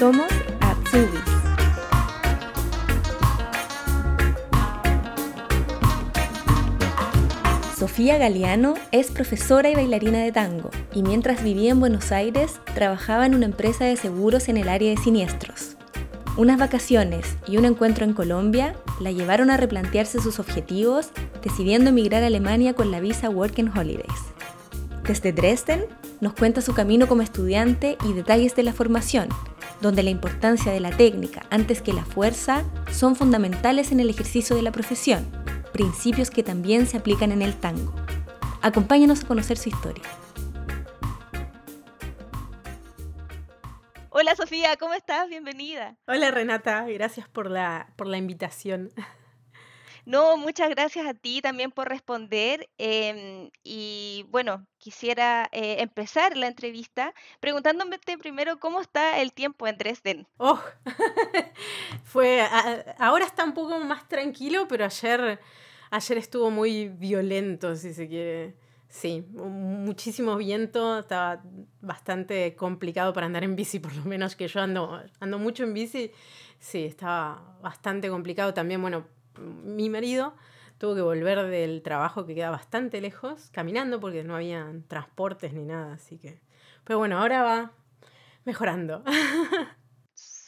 Somos Atsubis. Sofía Galeano es profesora y bailarina de tango y mientras vivía en Buenos Aires trabajaba en una empresa de seguros en el área de siniestros. Unas vacaciones y un encuentro en Colombia la llevaron a replantearse sus objetivos, decidiendo emigrar a Alemania con la visa Working Holidays. Desde Dresden nos cuenta su camino como estudiante y detalles de la formación, donde la importancia de la técnica antes que la fuerza son fundamentales en el ejercicio de la profesión, principios que también se aplican en el tango. Acompáñanos a conocer su historia. Hola Sofía, ¿cómo estás? Bienvenida. Hola Renata, gracias por la, por la invitación. No, muchas gracias a ti también por responder. em, y bueno, quisiera eh, empezar la entrevista preguntándote primero cómo está el tiempo en Dresden. Oh, fue, a- ahora está un poco más tranquilo, pero ayer, ayer estuvo muy violento, si se quiere. Sí, mu- muchísimo viento, estaba bastante complicado para andar en bici, por lo menos que yo ando, ando mucho en bici. Sí, estaba bastante complicado también. Bueno, mi marido tuvo que volver del trabajo que queda bastante lejos, caminando, porque no había transportes ni nada, así que... Pero bueno, ahora va mejorando.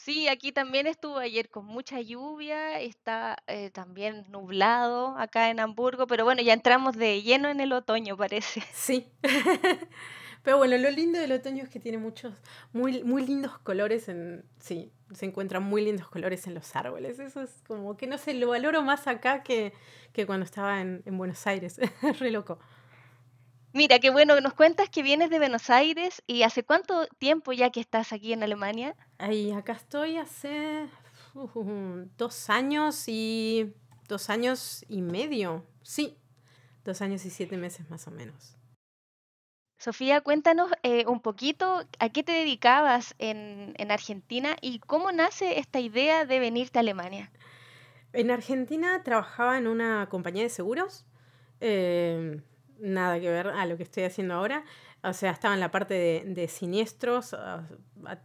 Sí, aquí también estuvo ayer con mucha lluvia, está eh, también nublado acá en Hamburgo, pero bueno, ya entramos de lleno en el otoño, parece. Sí. Pero bueno, lo lindo del otoño es que tiene muchos, muy, muy lindos colores en. Sí, se encuentran muy lindos colores en los árboles. Eso es como que no sé, lo valoro más acá que, que cuando estaba en, en Buenos Aires. Re loco. Mira, qué bueno, nos cuentas que vienes de Buenos Aires y hace cuánto tiempo ya que estás aquí en Alemania. Ahí, acá estoy hace uh, dos años y. dos años y medio. Sí, dos años y siete meses más o menos. Sofía, cuéntanos eh, un poquito a qué te dedicabas en, en Argentina y cómo nace esta idea de venirte a Alemania. En Argentina trabajaba en una compañía de seguros. eh, nada que ver a lo que estoy haciendo ahora. O sea, estaba en la parte de, de siniestros. ah, a-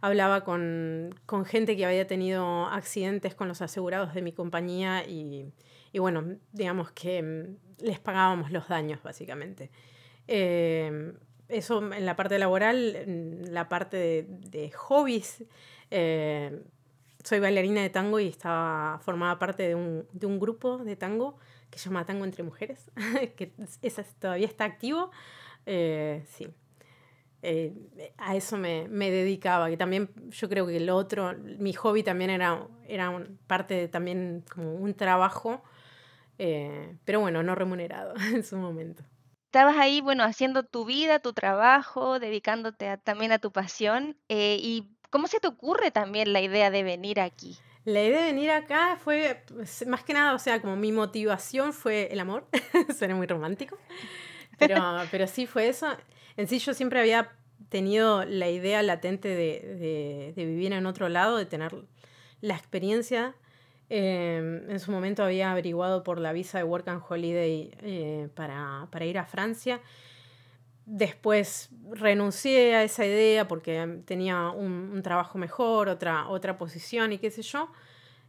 hablaba con, con gente que había tenido accidentes con los asegurados de mi compañía y, y bueno, digamos que mm, les pagábamos los daños, básicamente. Eh, eso en la parte laboral, la parte de, de hobbies. eh, soy bailarina de tango y estaba formaba parte de un, de un grupo de tango que se llama Tango entre Mujeres, que esa todavía está activo. Eh, sí. Eh, a eso me, me dedicaba, que también yo creo que lo otro, mi hobby también era, era un- parte de también como un trabajo, eh, pero bueno, no remunerado en su momento. Estabas ahí, bueno, haciendo tu vida, tu trabajo, dedicándote a- también a tu pasión. eh, ¿y cómo se te ocurre también la idea de venir aquí? La idea de venir acá fue, pues, más que nada, o sea, como mi motivación fue el amor, suena muy romántico, pero, pero sí fue eso. En sí yo siempre había tenido la idea latente de, de- de vivir en otro lado, de tener la experiencia. Eh, en su momento había averiguado por la visa de Work and Holiday eh, para, para ir a Francia. Después renuncié a esa idea porque tenía un, un trabajo mejor, otra, otra posición y qué sé yo.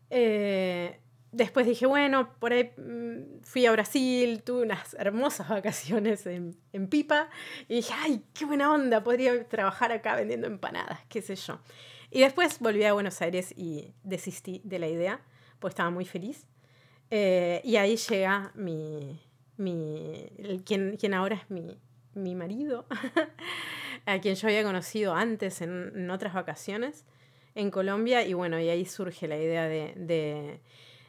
Eh, después dije, bueno, por ahí mm, fui a Brasil, tuve unas hermosas vacaciones en, en Pipa y dije, ay, qué buena onda, podría trabajar acá vendiendo empanadas, qué sé yo. Y después volví a Buenos Aires y desistí de la idea, pues estaba muy feliz. Eh, y ahí llega mi, mi el- quien, ahora es mi, mi marido, a quien yo había conocido antes en, en otras vacaciones en Colombia. Y bueno, y ahí surge la idea de, de,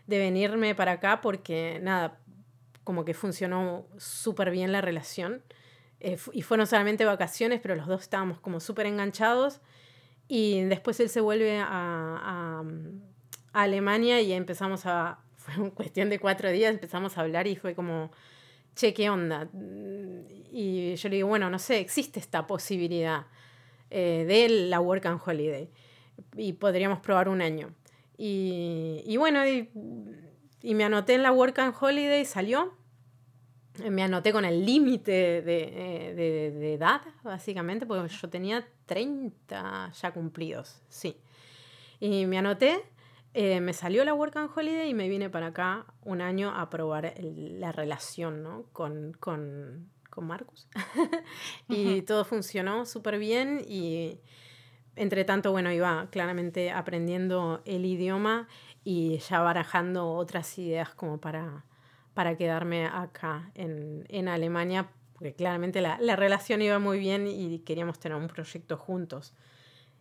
de venirme para acá porque nada, como que funcionó súper bien la relación. Eh, y fueron solamente vacaciones, pero los dos estábamos como súper enganchados. Y después él se vuelve a, a Alemania y empezamos a, fue en cuestión de cuatro días, empezamos a hablar y fue como, che, ¿qué onda? Y yo le digo, bueno, no sé, existe esta posibilidad eh, de la Work and Holiday y podríamos probar un año. Y, y bueno, y, y me anoté en la Work and Holiday, salió. me anoté con el límite de, de, edad, básicamente, porque yo tenía 30 ya cumplidos, sí. Y me anoté, eh, me salió la Work and Holiday y me vine para acá un año a probar la relación ¿no? con, con, con Marcus. y todo funcionó súper bien y entre tanto, bueno, iba claramente aprendiendo el idioma y ya barajando otras ideas como para para quedarme acá en, en Alemania, porque claramente la, la, relación iba muy bien y queríamos tener un proyecto juntos.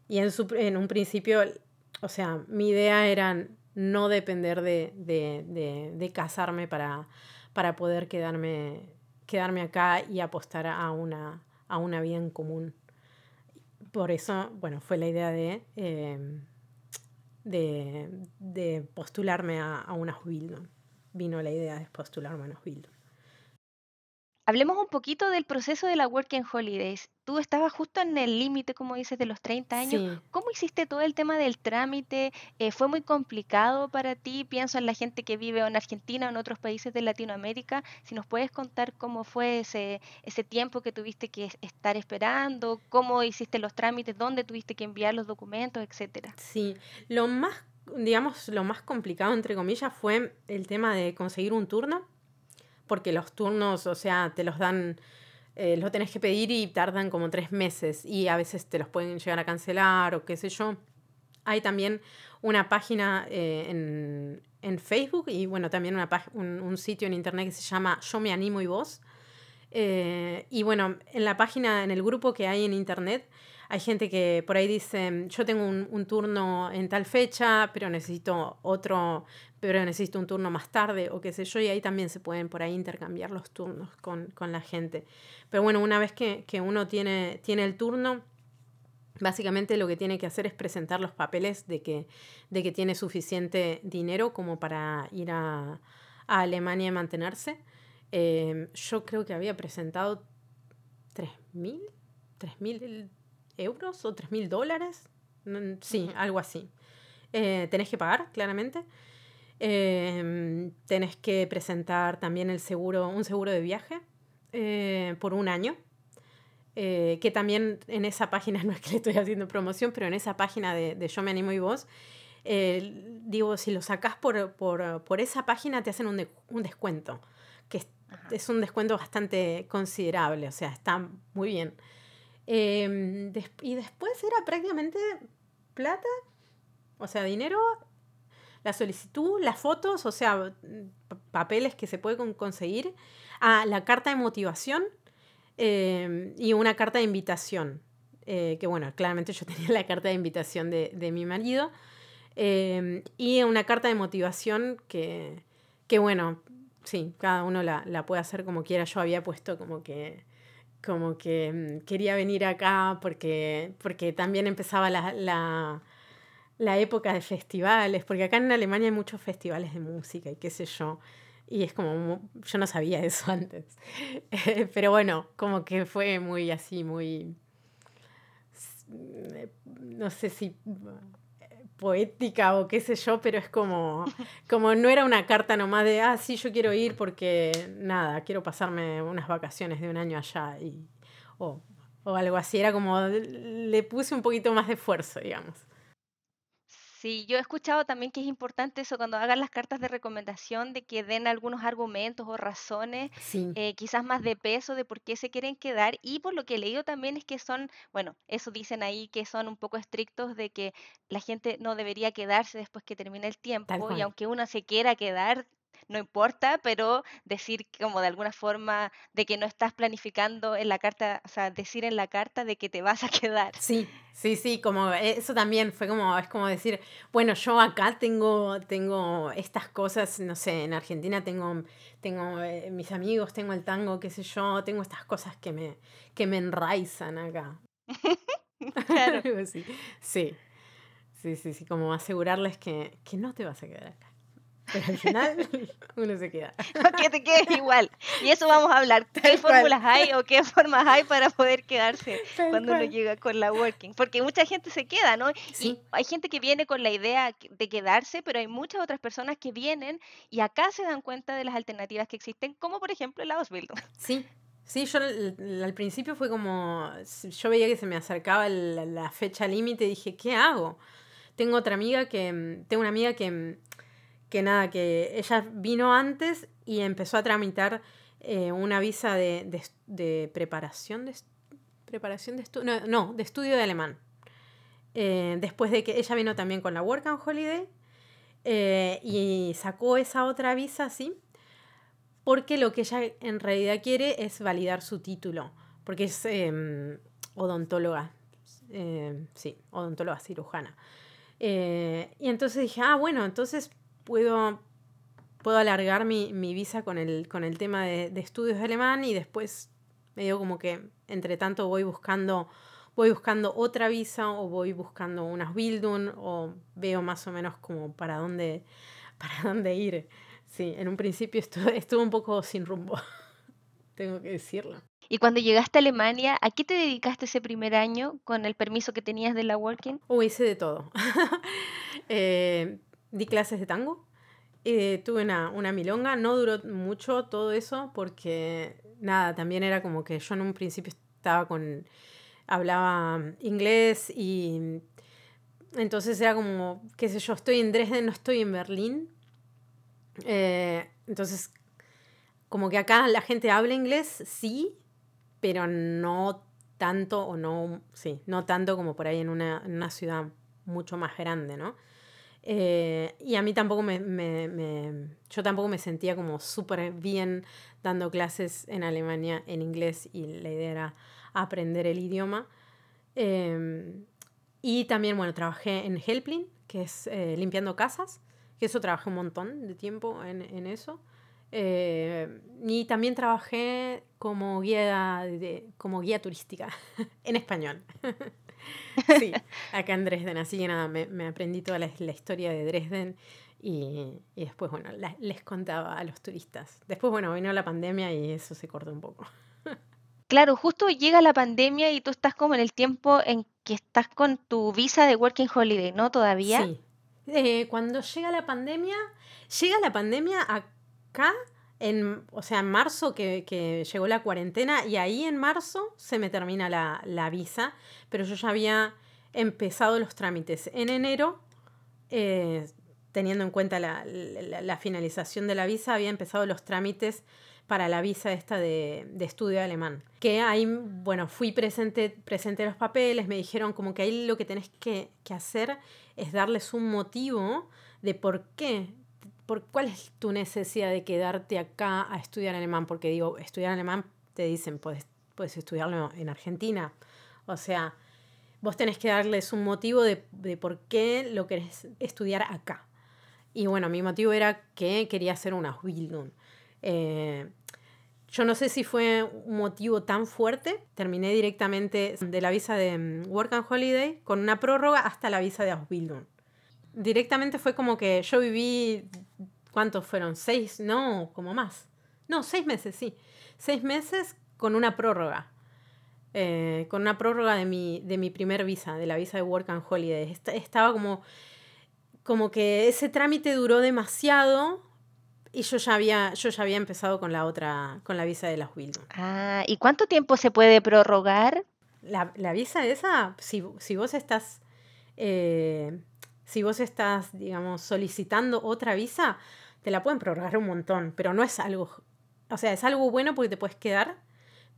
Y en, su, en un principio, o sea, mi idea era no depender de, de, de, de casarme para, para poder quedarme, quedarme acá y apostar a una, a una vida en común. Por eso, bueno, fue la idea de, eh, de, de, postularme a, a una Bildung vino la idea de postular Manos Bildung. Hablemos un poquito del proceso de la Working Holidays. Tú estabas justo en el límite, como dices, de los 30 años. ¿Cómo hiciste todo el tema del trámite? Eh, ¿Fue muy complicado para ti? Pienso en la gente que vive en Argentina o en otros países de Latinoamérica. Si nos puedes contar cómo fue ese, ese tiempo que tuviste que estar esperando, cómo hiciste los trámites, dónde tuviste que enviar los documentos, etcétera. Sí, lo más digamos, lo más complicado, entre comillas, fue el tema de conseguir un turno, porque los turnos, o sea, te los dan, eh, lo tenés que pedir y tardan como tres meses y a veces te los pueden llegar a cancelar o qué sé yo. Hay también una página eh, en, en, Facebook y bueno, también una un, un, sitio en internet que se llama Yo me animo y vos. Eh, y bueno, en la página, en el grupo que hay en internet, hay gente que por ahí dice, yo tengo un, turno en tal fecha, pero necesito otro, pero necesito un turno más tarde o qué sé yo, y ahí también se pueden por ahí intercambiar los turnos con, la gente. Pero bueno, una vez que, uno tiene, tiene el turno, Básicamente lo que tiene que hacer es presentar los papeles de que, de que tiene suficiente dinero como para ir a, Alemania y mantenerse. Eh, yo creo que había presentado 3.000, 3.000 euros o 3 mil dólares. Sí, algo así. Eh, tenés que pagar, claramente. Eh, tenés que presentar también el seguro, un seguro de viaje eh, por un año. que también en esa página, no es que le estoy haciendo promoción, pero en esa página de, Yo Me Animo y Vos, digo, si lo sacás por, por, por, esa página te hacen un, un descuento, que es, es, un descuento bastante considerable, o sea, está muy bien. Em, y después era prácticamente plata, o sea, dinero, la solicitud, las fotos, o sea, papeles que se pueden conseguir, a la carta de motivación em, y una carta de invitación. Eh, que bueno, claramente yo tenía la carta de invitación de, de mi marido. Em, y una carta de motivación que, que bueno, sí, cada uno la, la, puede hacer como quiera. Yo había puesto como que como que mm, quería venir acá porque, porque también empezaba la, la, la, época de festivales, porque acá en Alemania hay muchos festivales de música y qué sé yo. Y es como, yo no sabía eso antes. Pero bueno, como que fue muy así, muy, no sé si poética o qué sé yo, pero es como, como no era una carta nomás de, ah, sí, yo quiero ir porque nada, quiero pasarme unas vacaciones de un año allá y, o, o algo así, era como, le puse un poquito más de esfuerzo, digamos. Sí, yo he escuchado también que es importante eso cuando hagan las cartas de recomendación, de que den algunos argumentos o razones, eh, quizás más de peso de por qué se quieren quedar. Y por lo que he leído también es que son, bueno, eso dicen ahí que son un poco estrictos de que la gente no debería quedarse después que termine el tiempo y aunque uno se quiera quedar, no importa, pero decir como de alguna forma de que no estás planificando en la carta, o sea, decir en la carta de que te vas a quedar. Sí, sí, sí, como eso también fue como, es como decir, bueno, yo acá tengo, tengo estas cosas, no sé, en Argentina tengo, tengo eh, mis amigos, tengo el tango, qué sé yo, tengo estas cosas que me, que me enraizan acá. claro. sí, sí, sí, sí, sí, como asegurarles que, que no te vas a quedar acá. Pero al final uno se queda. que te quedes igual. Y eso vamos a hablar. ¿Qué fórmulas hay o qué formas hay para poder quedarse cuando uno llega con la working? Porque mucha gente se queda, ¿no? Sí. hay gente que viene con la idea de quedarse, pero hay muchas otras personas que vienen y acá se dan cuenta de las alternativas que existen, como por ejemplo el Ausbildung. Sí, Sí, yo al, principio fue como, yo veía que se me acercaba la, fecha límite y dije, ¿qué hago? Tengo otra amiga que, tengo una amiga que, que nada, que ella vino antes y empezó a tramitar eh, una visa de, de, preparación de, preparación de estudio, no, de estudio de alemán. Eh, después de que ella vino también con la Work and Holiday eh, y sacó esa otra visa, sí, porque lo que ella en realidad quiere es validar su título, porque es em, odontóloga, sí, odontóloga cirujana. Y entonces dije, ah, bueno, entonces puedo, puedo alargar mi, visa con el, con el tema de, estudios de alemán y después medio como que entre tanto voy buscando voy buscando otra visa o voy buscando unas Bildung o veo más o menos como para dónde, para dónde ir. Sí, en un principio estuve, un poco sin rumbo, tengo que decirlo. Y cuando llegaste a Alemania, ¿a qué te dedicaste ese primer año con el permiso que tenías de la Working? Oh, hice de todo. Eh, di clases de tango, eh, tuve una, una, milonga, no duró mucho todo eso porque nada, también era como que yo en un principio estaba con, hablaba inglés y entonces era como, qué sé yo, estoy en Dresden, no estoy en Berlín, eh, entonces, como que acá la gente habla inglés, sí, pero no tanto o no, sí, no tanto como por ahí en una, ciudad mucho más grande, ¿no? Eh, y a mí tampoco me, yo tampoco me sentía como súper bien dando clases en Alemania en inglés y la idea era aprender el idioma. Em, y también, bueno, trabajé en Helpling, que es eh, limpiando casas que eso trabajé un montón de tiempo en, en eso. Eh, y también trabajé como guía, de, como guía turística en español. sí, acá en Dresden. Así que nada, me, me aprendí toda la, la, historia de Dresden y, y después, bueno, les contaba a los turistas. Después, bueno, vino la pandemia y eso se cortó un poco. claro, justo llega la pandemia y tú estás como en el tiempo en que estás con tu visa de Working Holiday, ¿no? Todavía. Sí, eh, cuando llega la pandemia, llega la pandemia acá, en, o sea, en marzo que, llegó la cuarentena y ahí en marzo se me termina la, visa, pero yo ya había empezado los trámites en enero, eh, teniendo en cuenta la, finalización de la visa, había empezado los trámites para la visa esta de, estudio alemán. Que ahí, bueno, fui presente, presente los papeles, me dijeron como que ahí lo que tenés que, que hacer es darles un motivo de por qué, por cuál es tu necesidad de quedarte acá a estudiar alemán, porque digo, estudiar alemán te dicen, puedes, puedes estudiarlo en Argentina. O sea, vos tenés que darles un motivo de, por qué lo querés estudiar acá. Y bueno, mi motivo era que quería hacer una Ausbildung. Eh, yo no sé si fue un motivo tan fuerte. Terminé directamente de la visa de mm, Work and Holiday con una prórroga hasta la visa de Ausbildung. Directamente fue como que yo viví, ¿cuántos fueron? ¿Seis? No, como más. No, seis meses, sí. Seis meses con una prórroga. Eh, con una prórroga de mi, de mi primer visa, de la visa de Work and Holiday. Estaba como, como que ese trámite duró demasiado y yo ya había, yo ya había empezado con la otra, con la visa de las Wildon. Ah, ¿y cuánto tiempo se puede prorrogar? La, la visa esa, si, si vos estás, eh, si vos estás, digamos, solicitando otra visa, te la pueden prorrogar un montón, pero no es algo, o sea, es algo bueno porque te puedes quedar,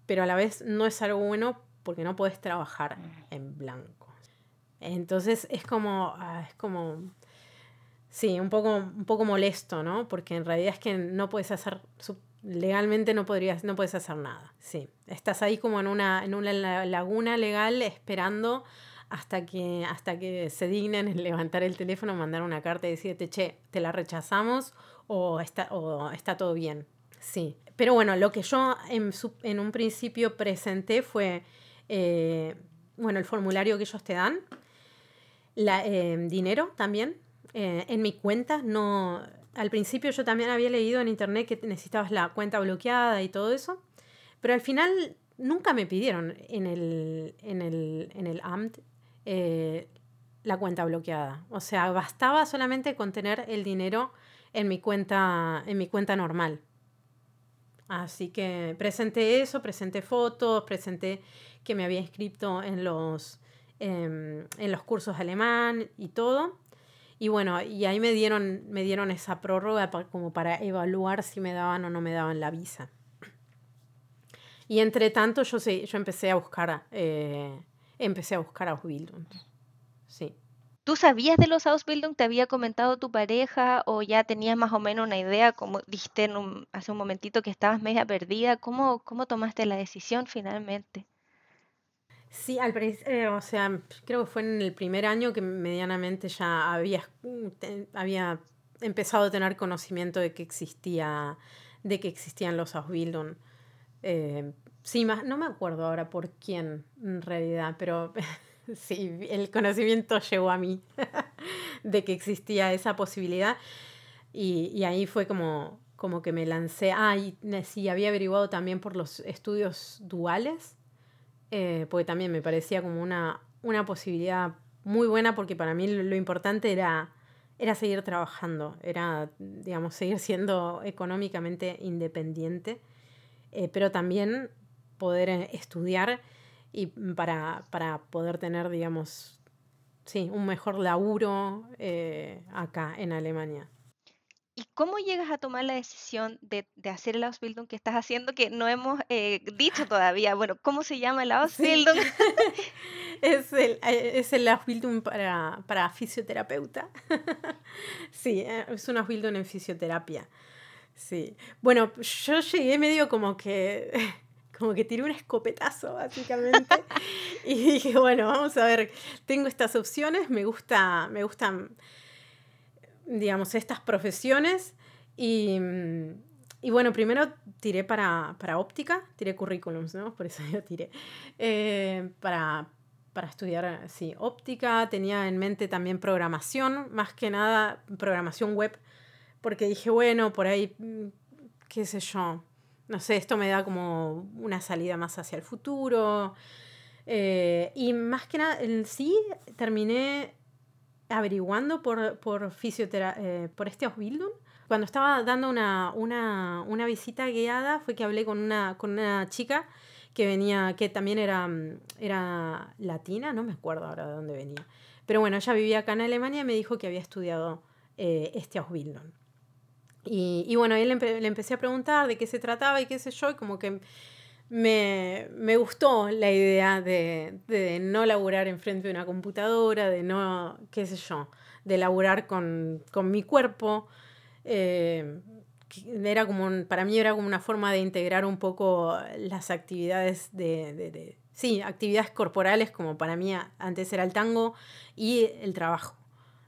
pero a la vez no es algo bueno porque no puedes trabajar en blanco. Entonces es como, ah, es como Sí, un poco, un poco molesto, ¿no? Porque en realidad es que no puedes hacer, legalmente no podrías, no puedes hacer nada. Sí, estás ahí como en una, en una laguna legal esperando hasta que, hasta que se dignen en levantar el teléfono, mandar una carta y decirte, che, te la rechazamos o está, o está todo bien. Sí, pero bueno, lo que yo en, en un principio presenté fue, eh, bueno, el formulario que ellos te dan, la, eh, dinero también, eh, en mi cuenta no, al principio yo también había leído en internet que necesitabas la cuenta bloqueada y todo eso, pero al final nunca me pidieron en el, en el, en el AMT eh, la cuenta bloqueada. O sea, bastaba solamente con tener el dinero en mi cuenta, en mi cuenta normal. Así que presenté eso, presenté fotos, presenté que me había inscrito en los, em, en los cursos alemán y todo. Y bueno, y ahí me dieron, me dieron esa prórroga como para evaluar si me daban o no me daban la visa. Y entre tanto yo, yo empecé a buscar, eh, empecé a buscar Ausbildung. Sí. ¿Tú sabías de los Ausbildung? ¿Te había comentado tu pareja o ya tenías más o menos una idea, como dijiste hace un momentito que estabas media perdida? ¿Cómo, cómo tomaste la decisión finalmente? Sí, al eh, o sea, creo que fue en el primer año que medianamente ya había, había empezado a tener conocimiento de que existía, de que existían los Ausbildung. Eh, sí, más, no me acuerdo ahora por quién en realidad, pero sí, el conocimiento llegó a mí de que existía esa posibilidad. Y, y, ahí fue como, como que me lancé. Ah, y sí, había averiguado también por los estudios duales, eh, porque también me parecía como una, una posibilidad muy buena, porque para mí lo, importante era, era seguir trabajando, era, digamos, seguir siendo económicamente independiente. Eh, pero también poder eh, estudiar y para, para poder tener, digamos, sí, un mejor laburo eh, acá en Alemania. ¿Y cómo llegas a tomar la decisión de, de hacer el Ausbildung que estás haciendo que no hemos dicho todavía? Bueno, ¿cómo se llama el Ausbildung? es, el, es el Ausbildung para, para fisioterapeuta. sí, es un Ausbildung en fisioterapia. Sí. Bueno, yo llegué medio como que. Como que tiré un escopetazo, básicamente. y dije, bueno, vamos a ver, tengo estas opciones, me gusta, me gustan, digamos, estas profesiones. Y, y bueno, primero tiré para, para, óptica, tiré currículums, ¿no? Por eso yo tiré. Eh, para, para estudiar, sí, óptica. Tenía en mente también programación, más que nada programación web porque dije, bueno, por ahí, mm, qué sé yo, no sé, esto me da como una salida más hacia el futuro. Eh, y más que nada, sí terminé averiguando por, por, eh, por este Ausbildung. Cuando estaba dando una, una, una, visita guiada fue que hablé con una, con una chica que venía, que también era, era latina, no me acuerdo ahora de dónde venía. Pero bueno, ella vivía acá en Alemania y me dijo que había estudiado eh, este Ausbildung. Y, y bueno, ahí le, le, empecé a preguntar de qué se trataba y qué sé yo, y como que me, me gustó la idea de, de, no laburar enfrente de una computadora, de no, qué sé yo, de laburar con, con mi cuerpo. Eh, era como para mí era como una forma de integrar un poco las actividades de, de, de, sí, actividades corporales como para mí antes era el tango y el trabajo.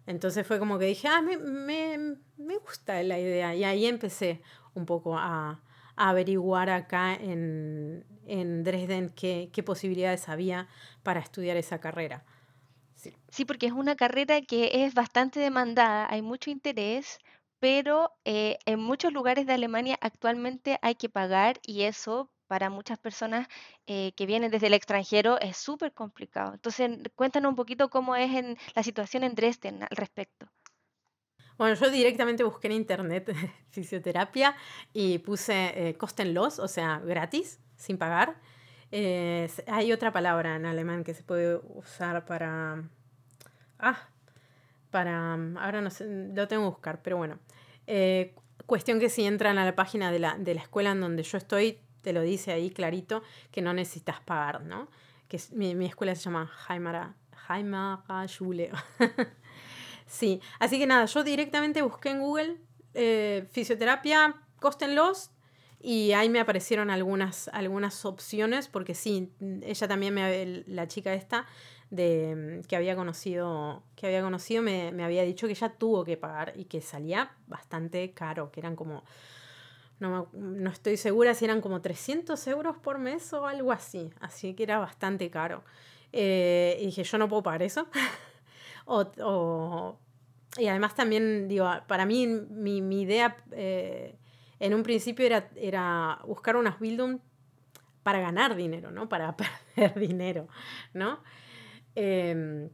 Entonces fue como que dije, ah, me, me, me gusta la idea. Y ahí empecé un poco a, a averiguar acá en, en Dresden qué, qué, posibilidades había para estudiar esa carrera. Sí. sí. porque es una carrera que es bastante demandada, hay mucho interés, pero eh, en muchos lugares de Alemania actualmente hay que pagar y eso para muchas personas eh, que vienen desde el extranjero es súper complicado. Entonces, cuéntanos un poquito cómo es la situación en Dresden al respecto. Bueno, yo directamente busqué en internet fisioterapia y puse eh, o sea, gratis, sin pagar. Eh, hay otra palabra en alemán que se puede usar para... Ah, para... Ahora no sé, lo tengo que buscar, pero bueno. Eh, cuestión que si entran a la página de la, de la escuela en donde yo estoy, te lo dice ahí clarito que no necesitas pagar, ¿no? Que mi, mi escuela se llama Heimara Schule. sí, así que nada, yo directamente busqué en Google eh, fisioterapia, costenlos, y ahí me aparecieron algunas, algunas opciones, porque sí, ella también, me, la chica esta, de, que había conocido, que había conocido me, me había dicho que ella tuvo que pagar y que salía bastante caro, que eran como no, no, estoy segura si eran como 300 euros por mes o algo así. Así que era bastante caro. Eh, y dije, yo no puedo pagar eso. o, o, y además también, digo, para mí mi, mi idea eh, en un principio era, era buscar unas Bildung para ganar dinero, ¿no? Para perder dinero, ¿no? Em,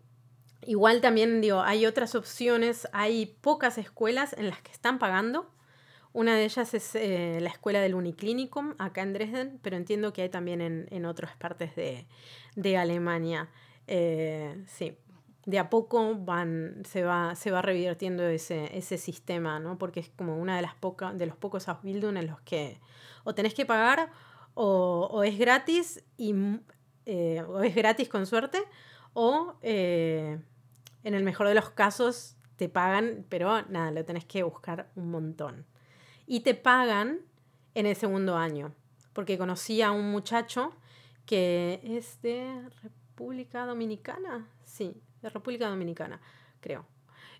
igual también, digo, hay otras opciones, hay pocas escuelas en las que están pagando. Una de ellas es eh, la escuela del Uniclinicum, acá en Dresden, pero entiendo que hay también en, en otras partes de, de Alemania. Eh, sí, de a poco van, se, va, se va revirtiendo ese, ese sistema, ¿no? Porque es como una de las pocas, de los pocos Ausbildung en los que o tenés que pagar o, o es gratis y eh, o es gratis con suerte, o en el mejor de los casos te pagan, pero nada, lo tenés que buscar un montón. Y te pagan en el segundo año, porque conocí a un muchacho que es de República Dominicana, sí, de República Dominicana, creo.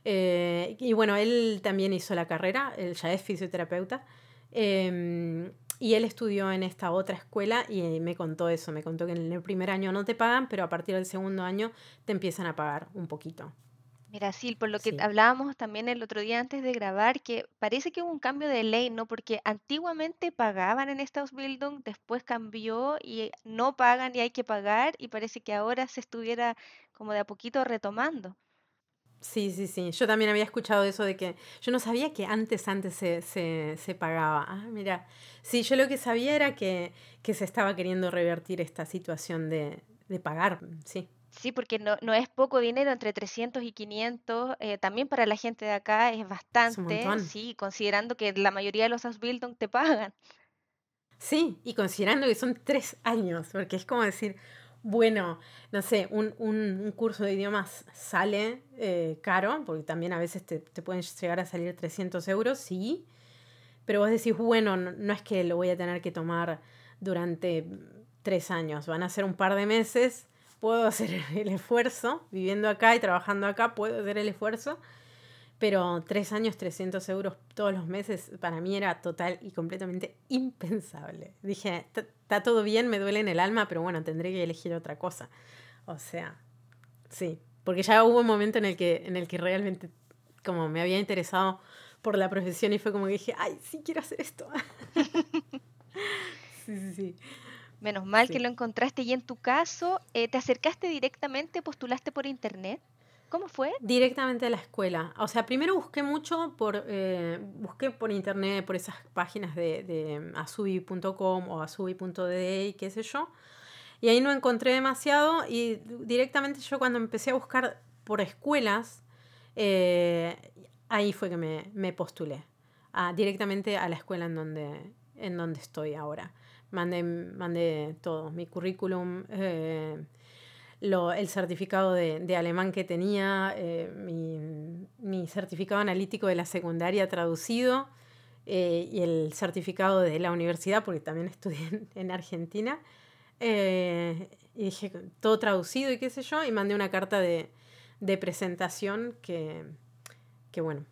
Eh, y bueno, él también hizo la carrera, él ya es fisioterapeuta. Em, y él estudió en esta otra escuela y me contó eso, me contó que en el primer año no te pagan, pero a partir del segundo año te empiezan a pagar un poquito. Mira, sí, por lo que hablábamos también el otro día antes de grabar, que parece que hubo un cambio de ley, ¿no? Porque antiguamente pagaban en esta Ausbildung, después cambió y no pagan y hay que pagar, y parece que ahora se estuviera como de a poquito retomando. Sí, sí, sí. Yo también había escuchado eso de que yo no sabía que antes, antes se, se, se pagaba. Ah, mira. Sí, yo lo que sabía era que, que se estaba queriendo revertir esta situación de, de pagar, sí. Sí, porque no, no es poco dinero, entre 300 y 500, eh, también para la gente de acá es bastante, sí, considerando que la mayoría de los Ausbildung te pagan. Sí, y considerando que son tres años, porque es como decir, bueno, no sé, un, un, curso de idiomas sale eh, caro, porque también a veces te, te, pueden llegar a salir 300 euros, sí, pero vos decís, bueno, no, no, es que lo voy a tener que tomar durante tres años, van a ser un par de meses, puedo hacer el esfuerzo, viviendo acá y trabajando acá, puedo hacer el esfuerzo, pero tres años, 300 euros todos los meses, para mí era total y completamente impensable. Dije, está todo bien, me duele en el alma, pero bueno, tendré que elegir otra cosa. O sea, sí, porque ya hubo un momento en el que, en el que realmente como me había interesado por la profesión y fue como que dije, ay, sí quiero hacer esto. sí, sí, sí. Menos mal que lo encontraste y en tu caso, eh, ¿te acercaste directamente, postulaste por internet? ¿Cómo fue? Directamente a la escuela. O sea, primero busqué mucho por, eh, busqué por internet, por esas páginas de, de asubi.com o asubi.de y qué sé yo. Y ahí no encontré demasiado y directamente yo cuando empecé a buscar por escuelas, eh, ahí fue que me, me postulé. directamente a la escuela en donde, en donde estoy ahora. Mandé, mandé todo, mi currículum, eh, el certificado de, alemán que tenía, eh, mi, certificado analítico de la secundaria traducido eh, y el certificado de la universidad, porque también estudié en, Argentina. Y dije, todo traducido y qué sé yo, y mandé una carta de, presentación que, que, bueno,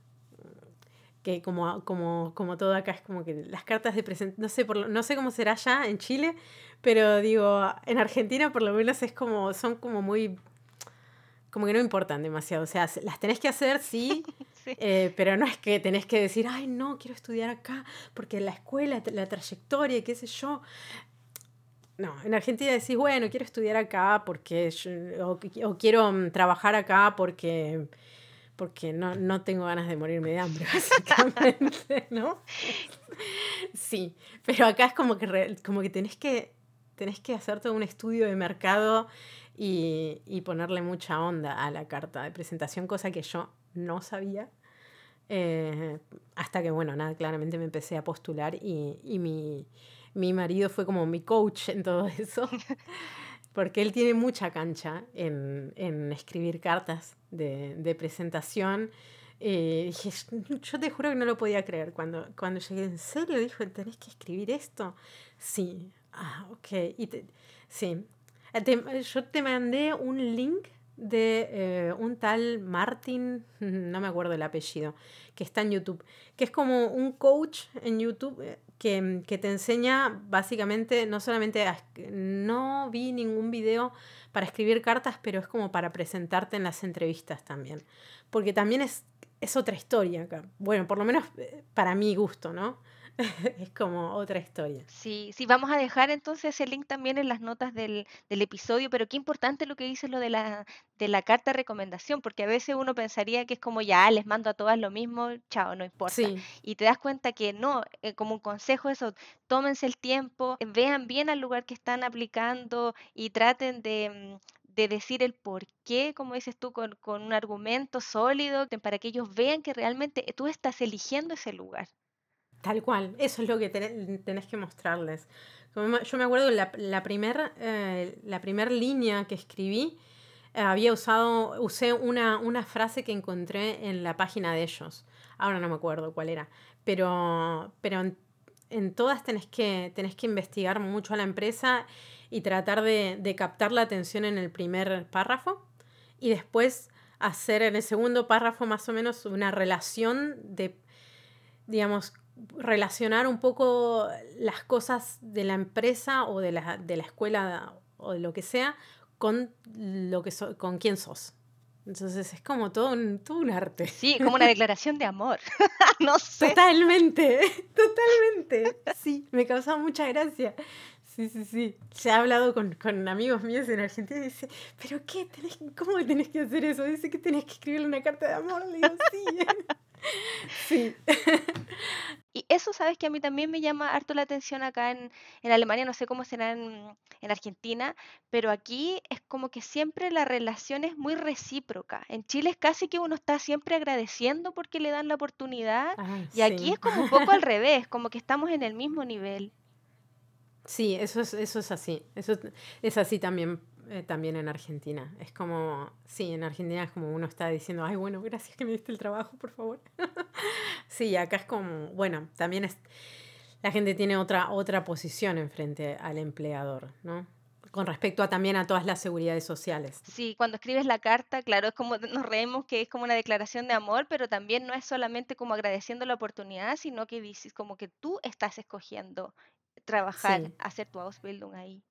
que como, como, como todo acá es como que las cartas de presentación, no sé, por, no sé cómo será ya en Chile, pero digo, en Argentina por lo menos es como, son como muy, como que no importan demasiado. O sea, las tenés que hacer, sí, eh, pero no es que tenés que decir, ay, no, quiero estudiar acá, porque la escuela, la trayectoria, qué sé yo. No, en Argentina decís, bueno, quiero estudiar acá porque, o, o, quiero mm, trabajar acá porque, porque no, no tengo ganas de morirme de hambre, básicamente, ¿no? Sí, pero acá es como que, como que tenés que tenés que hacerte un estudio de mercado y, y, ponerle mucha onda a la carta de presentación, cosa que yo no sabía. Eh, hasta que, bueno, nada, claramente me empecé a postular y, y mi, mi, marido fue como mi coach en todo eso, porque él tiene mucha cancha en, en escribir cartas de, de presentación. Eh, dije, yo te juro que no lo podía creer cuando, cuando llegué. ¿En serio? Dijo, ¿tenés que escribir esto? Sí, Ah, ok. Y sí. Eh, yo te mandé un link de eh, un tal Martin, no me acuerdo el apellido, que está en YouTube, que es como un coach en YouTube eh, que, que, te enseña básicamente, no solamente, no vi ningún video para escribir cartas, pero es como para presentarte en las entrevistas también, porque también es, es otra historia. Bueno, por lo menos eh, para mi gusto, ¿no? es como otra historia. Sí, sí, vamos a dejar entonces el link también en las notas del, del episodio, pero qué importante lo que dices lo de la, de la carta de recomendación, porque a veces uno pensaría que es como ya, les mando a todas lo mismo, chao, no importa. Sí, Y te das cuenta que no, eh, como un consejo eso, tómense el tiempo, vean bien al lugar que están aplicando y traten de, mm, de decir el por qué, como dices tú, con, con un argumento sólido, para que ellos vean que realmente tú estás eligiendo ese lugar. Tal cual. Eso es lo que tenés, que mostrarles. Yo me acuerdo la, la primera la primer línea que escribí, eh, había usado, usé una, una frase que encontré en la página de ellos. Ahora no me acuerdo cuál era. Pero, pero en, en todas tenés que, tenés que investigar mucho a la empresa y tratar de, de captar la atención en el primer párrafo y después hacer en el segundo párrafo más o menos una relación de, digamos, relacionar un poco las cosas de la empresa o de la, de la escuela o de lo que sea con lo que so- con quién sos. Entonces es como todo un, todo un arte. Sí, como una declaración de amor. No sé. Totalmente, totalmente. Sí, me causa mucha gracia. Sí, sí, sí. Se ha hablado con, con amigos míos en Argentina y dice, ¿pero qué? Tenés, ¿Cómo tenés que hacer eso? Dice que tenés que escribirle una carta de amor. Le digo, sí. Sí. Y eso, sabes que a mí también me llama harto la atención acá en, en Alemania, no sé cómo será en, en Argentina, pero aquí es como que siempre la relación es muy recíproca. En Chile es casi que uno está siempre agradeciendo porque le dan la oportunidad Ah, y aquí es como un poco al revés, como que estamos en el mismo nivel. Sí, eso es, eso es así. Eso es- es así también, eh, también en Argentina. Es como, sí, en Argentina es como uno está diciendo, ay, bueno, gracias que me diste el trabajo, por favor. Sí, acá es como, bueno, también es, la gente tiene otra, otra posición en frente al empleador, ¿no? Con respecto a también a todas las seguridades sociales. Sí, cuando escribes la carta, claro, es como nos reímos que es como una declaración de amor, pero también no es solamente como agradeciendo la oportunidad, sino que dices como que tú estás escogiendo trabajar, Sí, hacer tu Ausbildung ahí.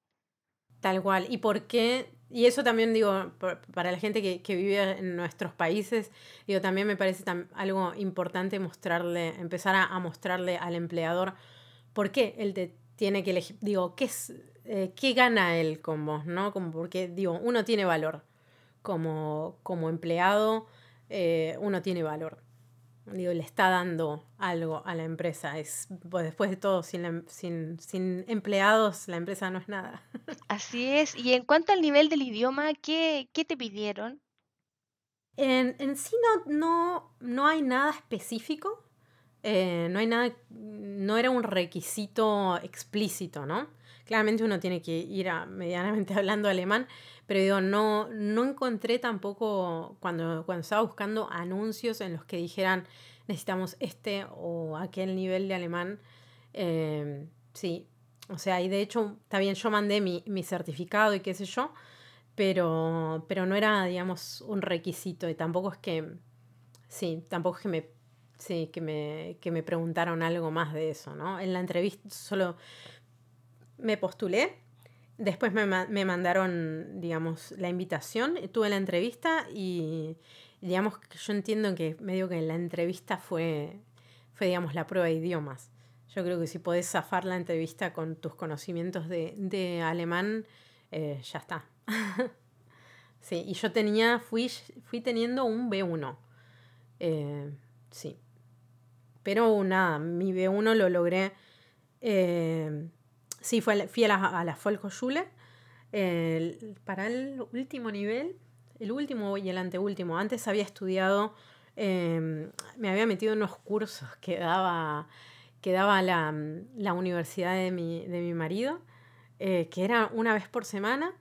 Tal cual. ¿Y por qué? Y eso también digo, para la gente que, que vive en nuestros países, digo, también me parece algo importante mostrarle, empezar a, a mostrarle al empleador por qué él te tiene que elegir, digo, qué es, eh, qué gana él con vos, ¿no? Como porque, digo, uno tiene valor. Como, como empleado, eh, uno tiene valor. Digo, le está dando algo a la empresa. Es, pues después de todo, sin, la em- sin, sin empleados, la empresa no es nada. Así es. Y en cuanto al nivel del idioma, ¿qué, qué te pidieron? En, en sí no, no, no hay nada específico. eh, no hay nada, no era un requisito explícito, ¿no? Claramente uno tiene que ir a medianamente hablando alemán, pero digo, no, no encontré tampoco cuando, cuando estaba buscando anuncios en los que dijeran necesitamos este o aquel nivel de alemán. eh, sí, o sea, y de hecho, bien, yo mandé mi, mi certificado y qué sé yo, pero, pero no era, digamos, un requisito y tampoco es que, sí, tampoco es que me, sí, que me, que me preguntaron algo más de eso, ¿no? En la entrevista solo me postulé, después me, me mandaron, digamos, la invitación, tuve la entrevista y, digamos, yo entiendo que medio que la entrevista fue, fue, digamos, la prueba de idiomas. Yo creo que si podés zafar la entrevista con tus conocimientos de, de alemán, eh, ya está. Sí, y yo tenía, fui, fui teniendo un B1. Eh, sí. Pero nada, mi B1 lo logré. eh, sí, fue, fui a la, a la el- para el último nivel, el último y el anteúltimo. Antes había estudiado, eh, me había metido en unos cursos que daba, que daba la, la universidad de mi, de mi marido, eh, que era una vez por semana.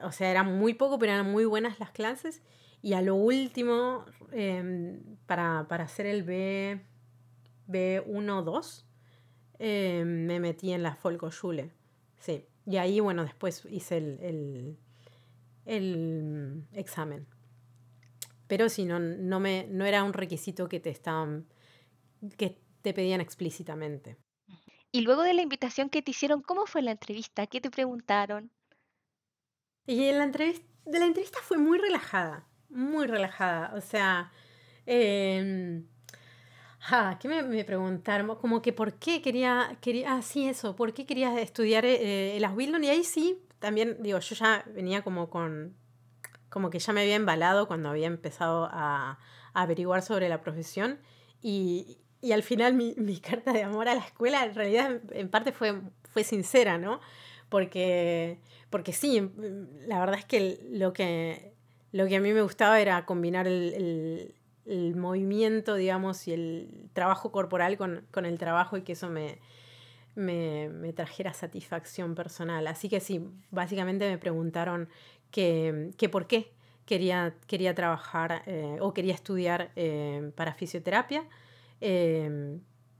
O sea, era muy poco, pero eran muy buenas las clases. Y a lo último, em, para, para hacer el B, B1-2, em, me metí en la Volksschule. Sí. Y ahí, bueno, después hice el, el, el examen. Pero sí, no, no, me, no era un requisito que te estaban, que te pedían explícitamente. Y luego de la invitación que te hicieron, ¿cómo fue la entrevista? ¿Qué te preguntaron? Y en la entrevista, de la entrevista fue muy relajada, muy relajada. O sea, Em, ah, ¿Qué me, preguntaron? Como que por qué quería, quería, ah, sí, eso, ¿por qué querías estudiar eh, el Asbildon? Y ahí sí, también, digo, yo ya venía como con, como que ya me había embalado cuando había empezado a, averiguar sobre la profesión y, y al final mi, mi, carta de amor a la escuela en realidad en parte fue, fue sincera, ¿no? Porque, porque sí, la verdad es que lo que, lo que a mí me gustaba era combinar el, movimiento, digamos, y el trabajo corporal con, con el trabajo y que eso me, me, me, trajera satisfacción personal. Así que sí, básicamente me preguntaron que, que por qué quería, quería trabajar eh, o quería estudiar eh, para fisioterapia. Eh,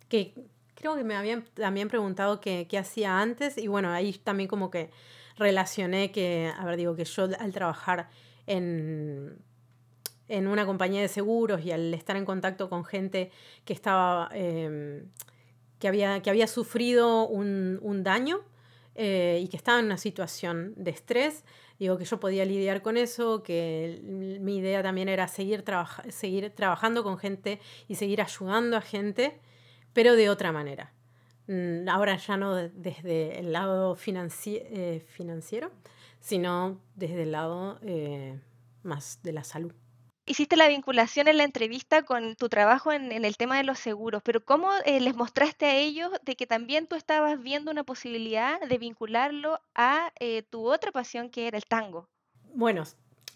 que creo que me habían también preguntado qué, qué hacía antes y bueno, ahí también como que relacioné que, a ver, digo que yo al trabajar en, en una compañía de seguros y al estar en contacto con gente que estaba, em, que, había, que había sufrido un, un daño eh, y que estaba en una situación de estrés, digo que yo podía lidiar con eso, que mi idea también era seguir, seguir trabajando con gente y seguir ayudando a gente, pero de otra manera. Mm, ahora ya no desde el lado eh, financiero, sino desde el lado eh, más de la salud. Hiciste la vinculación en la entrevista con tu trabajo en, el tema de los seguros, pero ¿cómo eh, les mostraste a ellos de que también tú estabas viendo una posibilidad de vincularlo a tu otra pasión que era el tango? Bueno,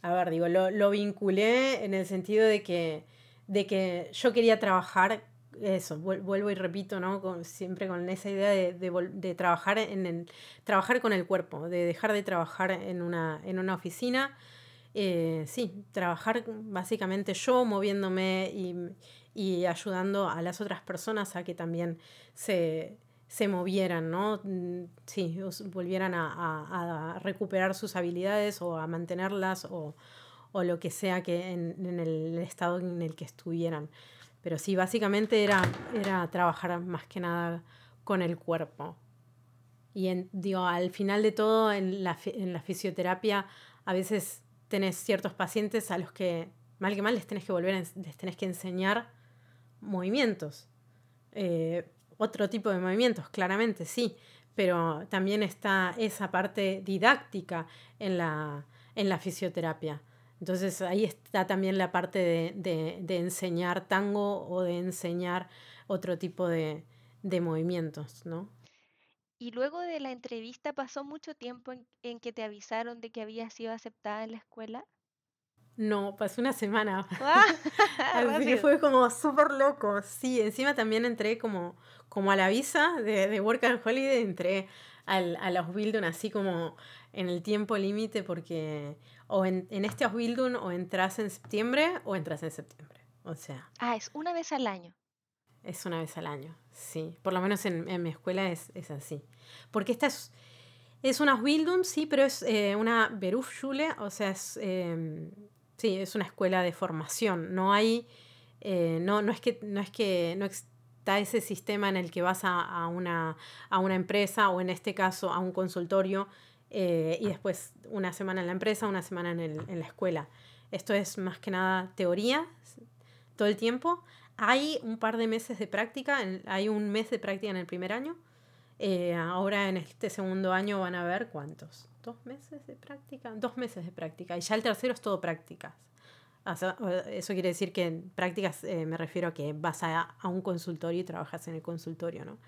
a ver, digo, lo, lo vinculé en el sentido de que, de que yo quería trabajar eso, vuelvo y repito, ¿no? Con, siempre con esa idea de, de, trabajar, en el, trabajar con el cuerpo, de dejar de trabajar en una, en una oficina. Eh, sí, trabajar básicamente yo moviéndome y, y, ayudando a las otras personas a que también se, se movieran, ¿no? Mm, sí, volvieran a, a, recuperar sus habilidades o a mantenerlas o, o lo que sea que en, en el estado en el que estuvieran. Pero sí, básicamente era, era trabajar más que nada con el cuerpo. Y en, digo, al final de todo, en la, en la fisioterapia, a veces tenés ciertos pacientes a los que, mal que mal, les tenés que volver, les tenés que enseñar movimientos. Eh, otro tipo de movimientos, claramente, sí, pero también está esa parte didáctica en la, en la fisioterapia. Entonces ahí está también la parte de, enseñar tango o de enseñar otro tipo de, movimientos, ¿no? Y luego de la entrevista pasó mucho tiempo en, que te avisaron de que habías sido aceptada en la escuela. No, pasó una semana. ¡Ah! Así que fue como súper loco. Sí, encima también entré como, como a la visa de, de Work and Holiday, entré al, a los Bildung así como en el tiempo límite porque o en, en este Ausbildung o entras en septiembre o entras en septiembre. O sea. Ah, es una vez al año. Es una vez al año, sí. Por lo menos en, en mi escuela es, es, así. Porque esta es, es una Ausbildung, sí, pero es eh, una Berufsschule, o sea, es, eh, sí, es una escuela de formación. No hay, eh, no, no es que, no es que, no está ese sistema en el que vas a, a, una, a una empresa o en este caso a un consultorio eh, y después una semana en la empresa, una semana en, el, en la escuela. Esto es más que nada teoría todo el tiempo. Hay un par de meses de práctica, hay un mes de práctica en el primer año. Eh, ahora en este segundo año van a ver cuántos. ¿Dos meses de práctica? Dos meses de práctica. Y ya el tercero es todo prácticas. eso quiere decir que en prácticas eh, me refiero a que vas a, a, un consultorio y trabajas en el consultorio, ¿no?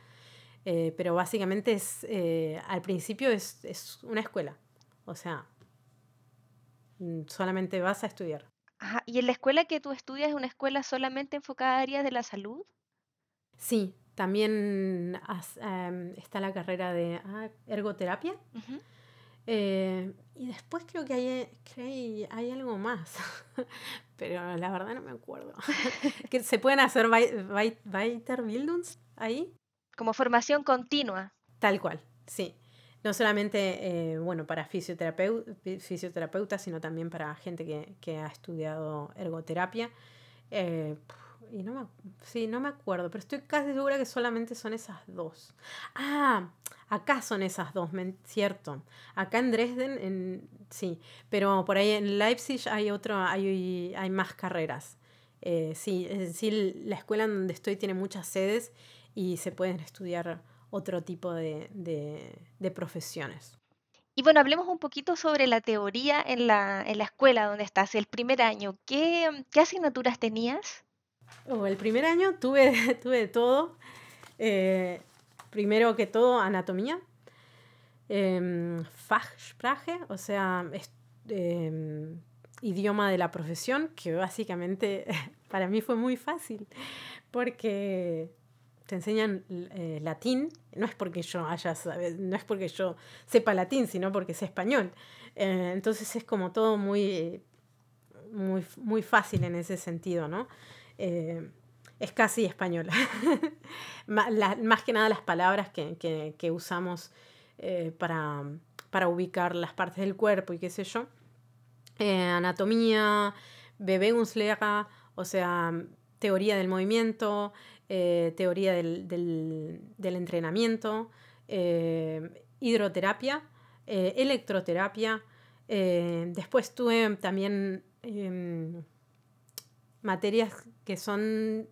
Eh, pero básicamente es, eh, al principio es, es, una escuela. O sea, mm, solamente vas a estudiar. Ajá. ¿Y en la escuela que tú estudias es una escuela solamente enfocada a áreas de la salud? Sí, también em, está la carrera de ah, ergoterapia. Eh, y después creo que hay, que hay, algo más, pero la verdad no me acuerdo. que se pueden hacer Weiterbildungs ahí. Como formación continua. Tal cual, sí. No solamente, eh, bueno, para fisioterapeutas, sino también para gente que, ha estudiado ergoterapia. Eh, y no me, sí, no me acuerdo, pero estoy casi segura que solamente son esas dos. Ah, acá son esas dos, cierto. Acá en Dresden, en, sí, pero por ahí en Leipzig hay otro, hay, hay más carreras. eh, sí, la escuela en donde estoy tiene muchas sedes y se pueden estudiar otro tipo de, profesiones. Y bueno, hablemos un poquito sobre la teoría en la, escuela donde estás, el primer año. ¿Qué, asignaturas tenías? Oh, el primer año tuve, tuve todo. Eh, primero que todo, anatomía. Eh, Fachsprache, o sea, em, idioma de la profesión, que básicamente para mí fue muy fácil, porque te enseñan eh, latín, no es porque yo haya, no es porque yo sepa latín, sino porque sé español. Eh, entonces es como todo muy, muy, muy fácil en ese sentido, ¿no? Eh, es casi español. más que nada las palabras que, que, usamos para, para ubicar las partes del cuerpo y qué sé yo. anatomía, Bewegungslehre, o sea, teoría del movimiento, eh, teoría del, entrenamiento, eh, hidroterapia, eh, electroterapia. después tuve también em, materias que son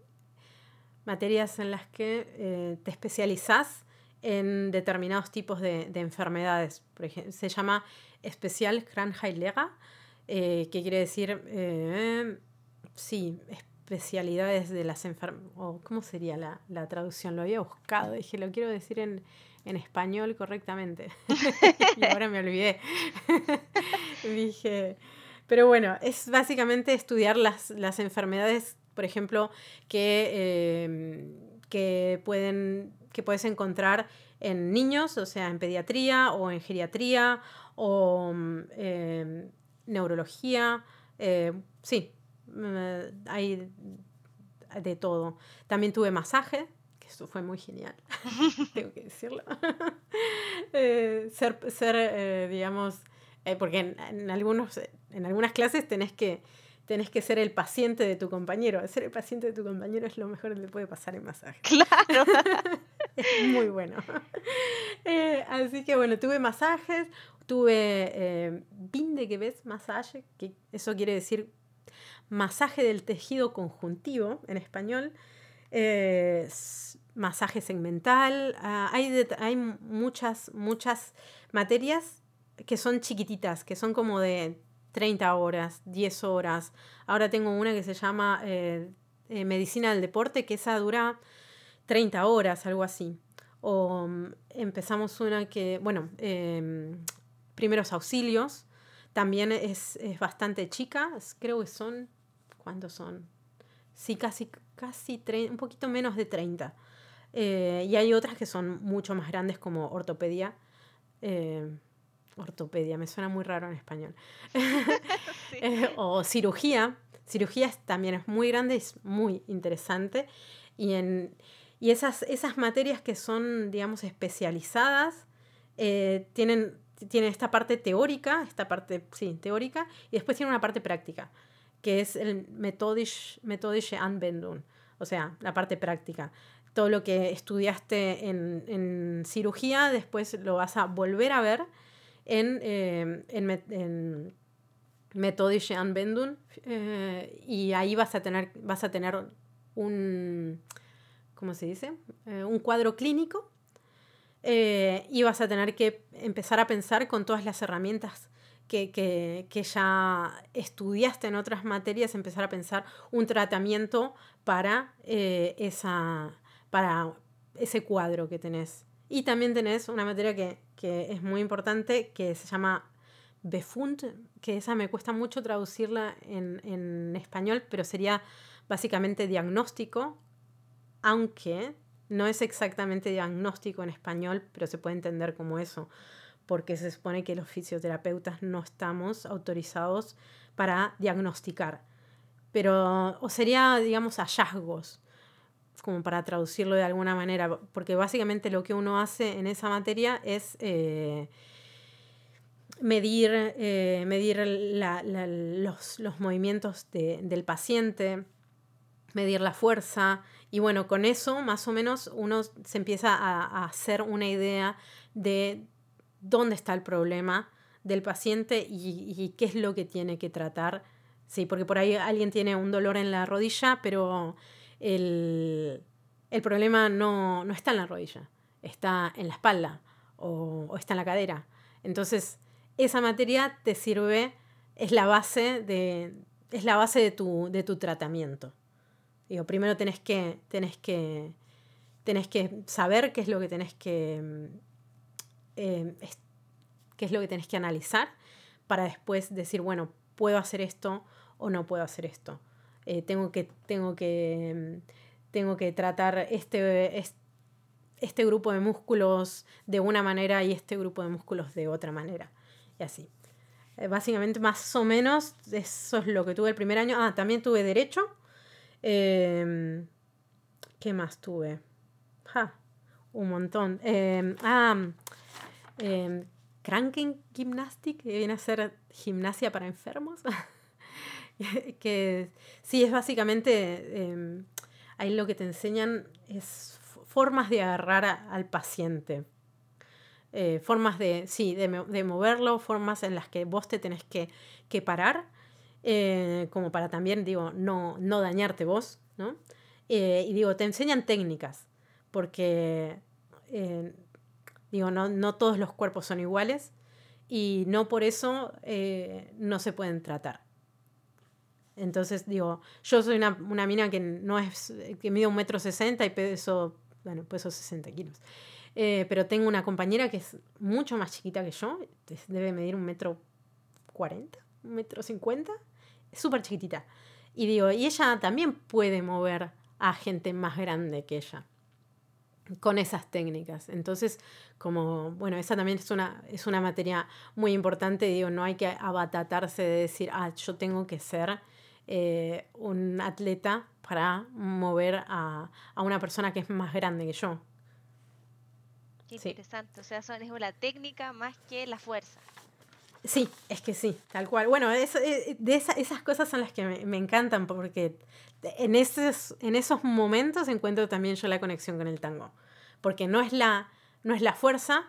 materias en las que te especializas en determinados tipos de, enfermedades. Por ejemplo, se llama especial Krankheitslehre, que quiere decir, sí, especialidades de las enfermedades, o cómo sería la, la, traducción, lo había buscado, dije, lo quiero decir en, en español correctamente. y ahora me olvidé. dije, pero bueno, es básicamente estudiar las, las enfermedades, por ejemplo, que, em, que, pueden, que puedes encontrar en niños, o sea, en pediatría o en geriatría o eh, neurología. Sí, hay de todo. También tuve masaje, que eso fue muy genial, tengo que decirlo. Eh, ser, ser eh, digamos, eh, porque en, algunos, en algunas clases tenés que, tenés que ser el paciente de tu compañero. Ser el paciente de tu compañero es lo mejor que le puede pasar en masaje. Claro. es muy bueno. así que bueno, tuve masajes, tuve binde que ves masaje, que eso quiere decir masaje del tejido conjuntivo en español, eh, masaje segmental, ah, hay, hay muchas, muchas materias que son chiquititas, que son como de 30 horas, 10 horas. Ahora tengo una que se llama eh, eh, Medicina del Deporte, que esa dura 30 horas, algo así. O mm, empezamos una que, bueno, em, primeros auxilios, también es, es bastante chica, creo que son ¿Cuántos son? Sí, casi, casi un poquito menos de 30. Eh, y hay otras que son mucho más grandes como ortopedia. Eh, ortopedia, me suena muy raro en español. Eh, o cirugía. Cirugía también es muy grande, es muy interesante. Y, en, y esas, esas materias que son, digamos, especializadas, tienen, tienen esta parte teórica, esta parte, sí, teórica, y después tienen una parte práctica que es el methodische, Anwendung, o sea, la parte práctica. Todo lo que estudiaste en, en cirugía, después lo vas a volver a ver en, eh, en, methodische Anwendung eh, y ahí vas a tener, vas a tener un, ¿cómo se dice? Eh, un cuadro clínico y vas a tener que empezar a pensar con todas las herramientas que, ya estudiaste en otras materias, empezar a pensar un tratamiento para, eh, esa, para ese cuadro que tenés. Y también tenés una materia que, es muy importante, que se llama Befund, que esa me cuesta mucho traducirla en, en español, pero sería básicamente diagnóstico, aunque no es exactamente diagnóstico en español, pero se puede entender como eso porque se supone que los fisioterapeutas no estamos autorizados para diagnosticar. Pero, o sería, digamos, hallazgos, como para traducirlo de alguna manera, porque básicamente lo que uno hace en esa materia es eh, medir, eh, medir los, movimientos del paciente, medir la fuerza, y bueno, con eso más o menos uno se empieza a hacer una idea de dónde está el problema del paciente y, qué es lo que tiene que tratar Sí, porque por ahí alguien tiene un dolor en la rodilla, pero el, problema no, está en la rodilla, está en la espalda o, está en la cadera. Entonces, esa materia te sirve, es la base de, es la base de tu, de tu tratamiento. Digo, primero tenés que, tenés que, tenés que saber qué es lo que tenés que, eh, qué es lo que tenés que analizar para después decir, bueno, puedo hacer esto o no puedo hacer esto. Eh, tengo, que, tengo, que, tengo que tratar este, este grupo de músculos de una manera y este grupo de músculos de otra manera. Y así. Eh, básicamente, más o menos, eso es lo que tuve el primer año. Ah, también tuve derecho. Em, ¿Qué más tuve? un montón. Em, ah, eh, Kranken Gymnastic, que viene a ser gimnasia para enfermos. que sí, es básicamente, em, ahí lo que te enseñan es formas de agarrar al paciente. Eh, formas de, sí, de, moverlo, formas en las que vos te tenés que, parar, eh, como para también, digo, no, no dañarte vos, ¿no? Eh, y digo, te enseñan técnicas, porque, digo, no, no todos los cuerpos son iguales y no por eso no se pueden tratar. Entonces, digo, yo soy una, mina que no es, que mide un metro sesenta y peso, bueno, peso 60 kilos. Eh, pero tengo una compañera que es mucho más chiquita que yo, debe medir un metro cuarenta, un metro cincuenta, es súper chiquitita. Y digo, y ella también puede mover a gente más grande que ella con esas técnicas. Entonces, como, bueno, esa también es una, es una materia muy importante, digo, no hay que abatatarse de decir, ah, yo tengo que ser eh, un atleta para mover a, una persona que es más grande que yo. Qué interesante, o sea, son, es la técnica más que la fuerza. Sí, es que sí, tal cual. Bueno, eh, de esas cosas son las que me, encantan porque en esos, en esos momentos encuentro también yo la conexión con el tango. Porque no es la, no es la fuerza,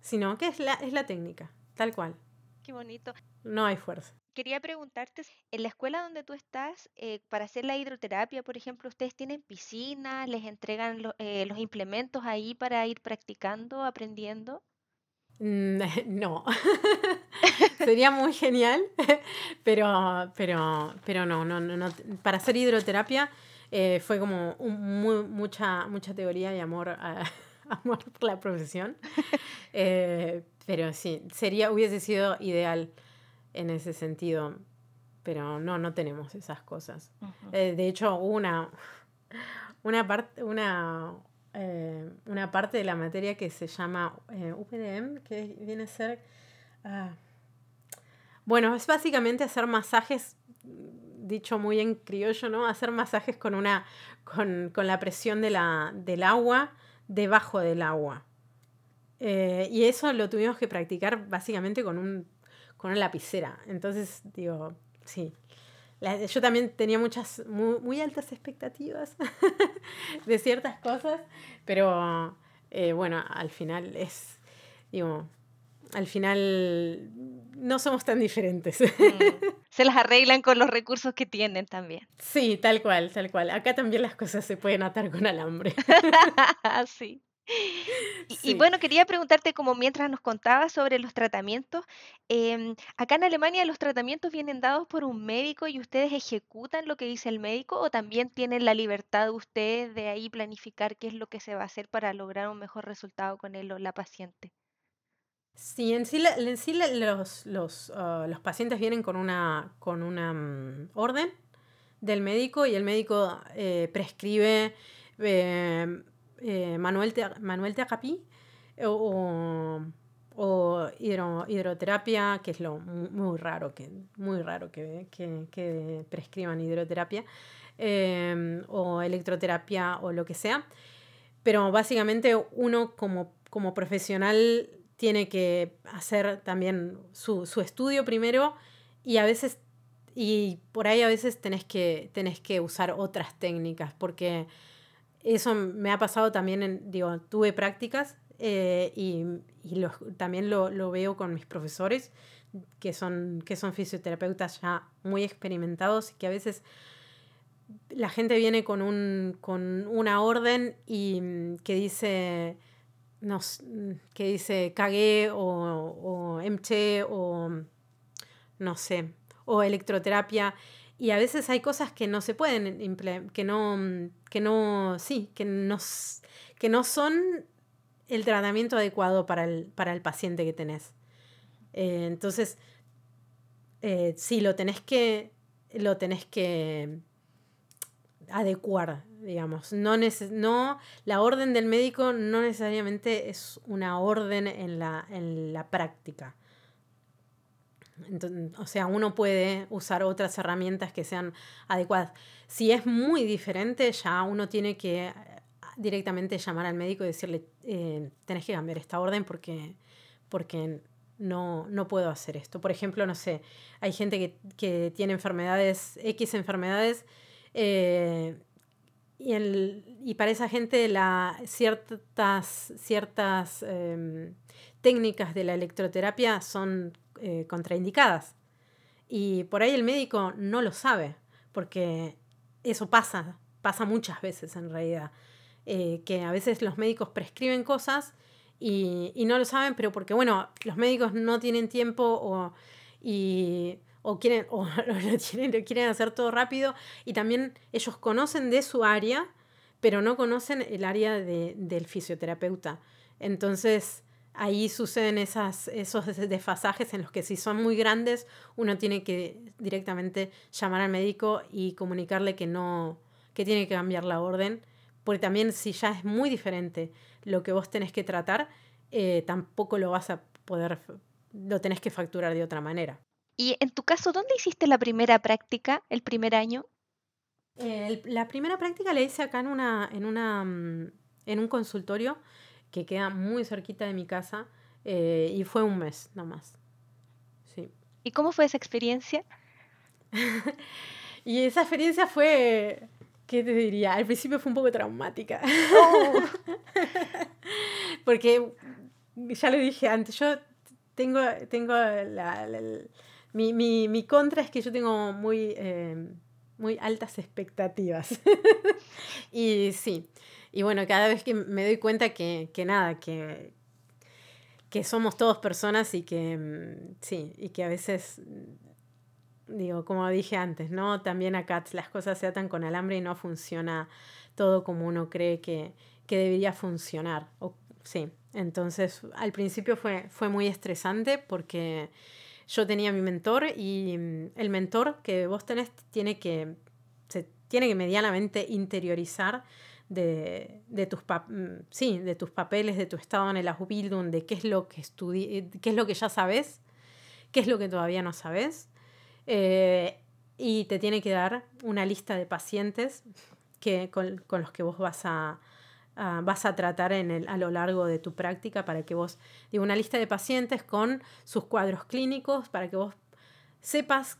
sino que es la, es la técnica, tal cual. Qué bonito. No hay fuerza quería preguntarte, en la escuela donde tú estás, eh, para hacer la hidroterapia, por ejemplo, ¿ustedes tienen piscina? ¿Les entregan eh, los implementos ahí para ir practicando, aprendiendo? Mm, no, sería muy genial, pero, pero, pero no, no, no, para hacer hidroterapia eh, fue como mucha, mucha teoría y amor, amor por la profesión, pero sí, sería, hubiese sido ideal en ese sentido. Pero no, no tenemos esas cosas. Eh, de hecho, una, una, parte una, eh, una parte de la materia que se llama eh, UPDM, que viene a ser... Ah, bueno, es básicamente hacer masajes, dicho muy en criollo, ¿no? Hacer masajes con, una, con, con la presión de la, del agua debajo del agua. y eso lo tuvimos que practicar básicamente con un con una lapicera. Entonces, digo, sí. Yo también tenía muchas, muy, altas expectativas de ciertas cosas, pero eh, bueno, al final es, digo, al final no somos tan diferentes. Mm. Se las arreglan con los recursos que tienen también. Sí, tal cual, tal cual. Acá también las cosas se pueden atar con alambre. sí. Y, bueno, quería preguntarte, como mientras nos contabas sobre los tratamientos, em, acá en Alemania los tratamientos vienen dados por un médico y ustedes ejecutan lo que dice el médico o también tienen la libertad de ustedes de ahí planificar qué es lo que se va a hacer para lograr un mejor resultado con él o la paciente. Sí, en sí, en sí los, los, ah, los, pacientes vienen con una, con una mm, orden del médico y el médico eh, prescribe em, eh, Manuel, Manuel Terapí o, o hidroterapia, que es lo muy, raro, que, muy raro que, que, prescriban hidroterapia, em, o electroterapia o lo que sea. Pero básicamente uno como, como profesional tiene que hacer también su, su, estudio primero y a veces, y por ahí a veces tenés que, tenés que usar otras técnicas, porque eso me ha pasado también, en, digo, tuve prácticas eh, y, también lo, veo con mis profesores. que son, que son fisioterapeutas ya muy experimentados y que a veces la gente viene con, un, con una orden y mm, que dice, nos, mm, que dice cagué o, o o no sé, o electroterapia. Y a veces hay cosas que no se pueden que no, mm, que no, sí, que no, que no son el tratamiento adecuado para el, para el paciente que tenés. Eh, entonces, eh, sí, lo tenés que, lo tenés que adecuar, digamos. No, no, la orden del médico no necesariamente es una orden en la, en la práctica. O sea, uno puede usar otras herramientas que sean adecuadas. Si es muy diferente, ya uno tiene que eh, directamente llamar al médico y decirle, eh, tenés que cambiar esta orden porque, porque no, no puedo hacer esto. Por ejemplo, no sé, hay gente que, que tiene enfermedades, X enfermedades, eh, y, el, y, para esa gente la, ciertas, ciertas em, técnicas de la electroterapia son eh, contraindicadas. Y por ahí el médico no lo sabe, porque eso pasa, pasa muchas veces en realidad. Eh, que a veces los médicos prescriben cosas y, y, no lo saben, pero porque, bueno, los médicos no tienen tiempo o, y, o quieren, o lo, quieren, quieren hacer todo rápido y también ellos conocen de su área, pero no conocen el área de, del fisioterapeuta. Entonces ahí suceden esas, esos desfasajes en los que si son muy grandes uno tiene que directamente llamar al médico y comunicarle que no, que tiene que cambiar la orden, porque también si ya es muy diferente lo que vos tenés que tratar, eh, tampoco lo vas a poder, lo tenés que facturar de otra manera. Y en tu caso, ¿dónde hiciste la primera práctica, el primer año? la primera práctica la hice acá en, una, en, una, mm, en un consultorio que queda muy cerquita de mi casa eh, y fue un mes nomás. Sí. ¿Y cómo fue esa experiencia? y esa experiencia fue, ¿qué te diría? Al principio fue un poco traumática. Oh. Porque, ya lo dije antes, yo tengo, tengo la mi, mi, mi, contra es que yo tengo muy, eh, muy altas expectativas. y sí, y bueno, cada vez que me doy cuenta que, que nada, que, que somos todos personas y que mm, sí, y que a veces, mm, digo, como dije antes, ¿no? También acá las cosas se atan con alambre y no funciona todo como uno cree que, que debería funcionar. O, sí, entonces al principio fue, fue muy estresante porque yo tenía mi mentor y mm, el mentor que vos tenés tiene que, se tiene que medianamente interiorizar de, de tus, mm, sí, de tus papeles, de tu estado en el Ausbildung, de qué es lo que qué es lo que ya sabes, qué es lo que todavía no sabes. Eh, y te tiene que dar una lista de pacientes que, con, con los que vos vas a, vas a tratar en el, a lo largo de tu práctica para que vos, digo, una lista de pacientes con sus cuadros clínicos, para que vos sepas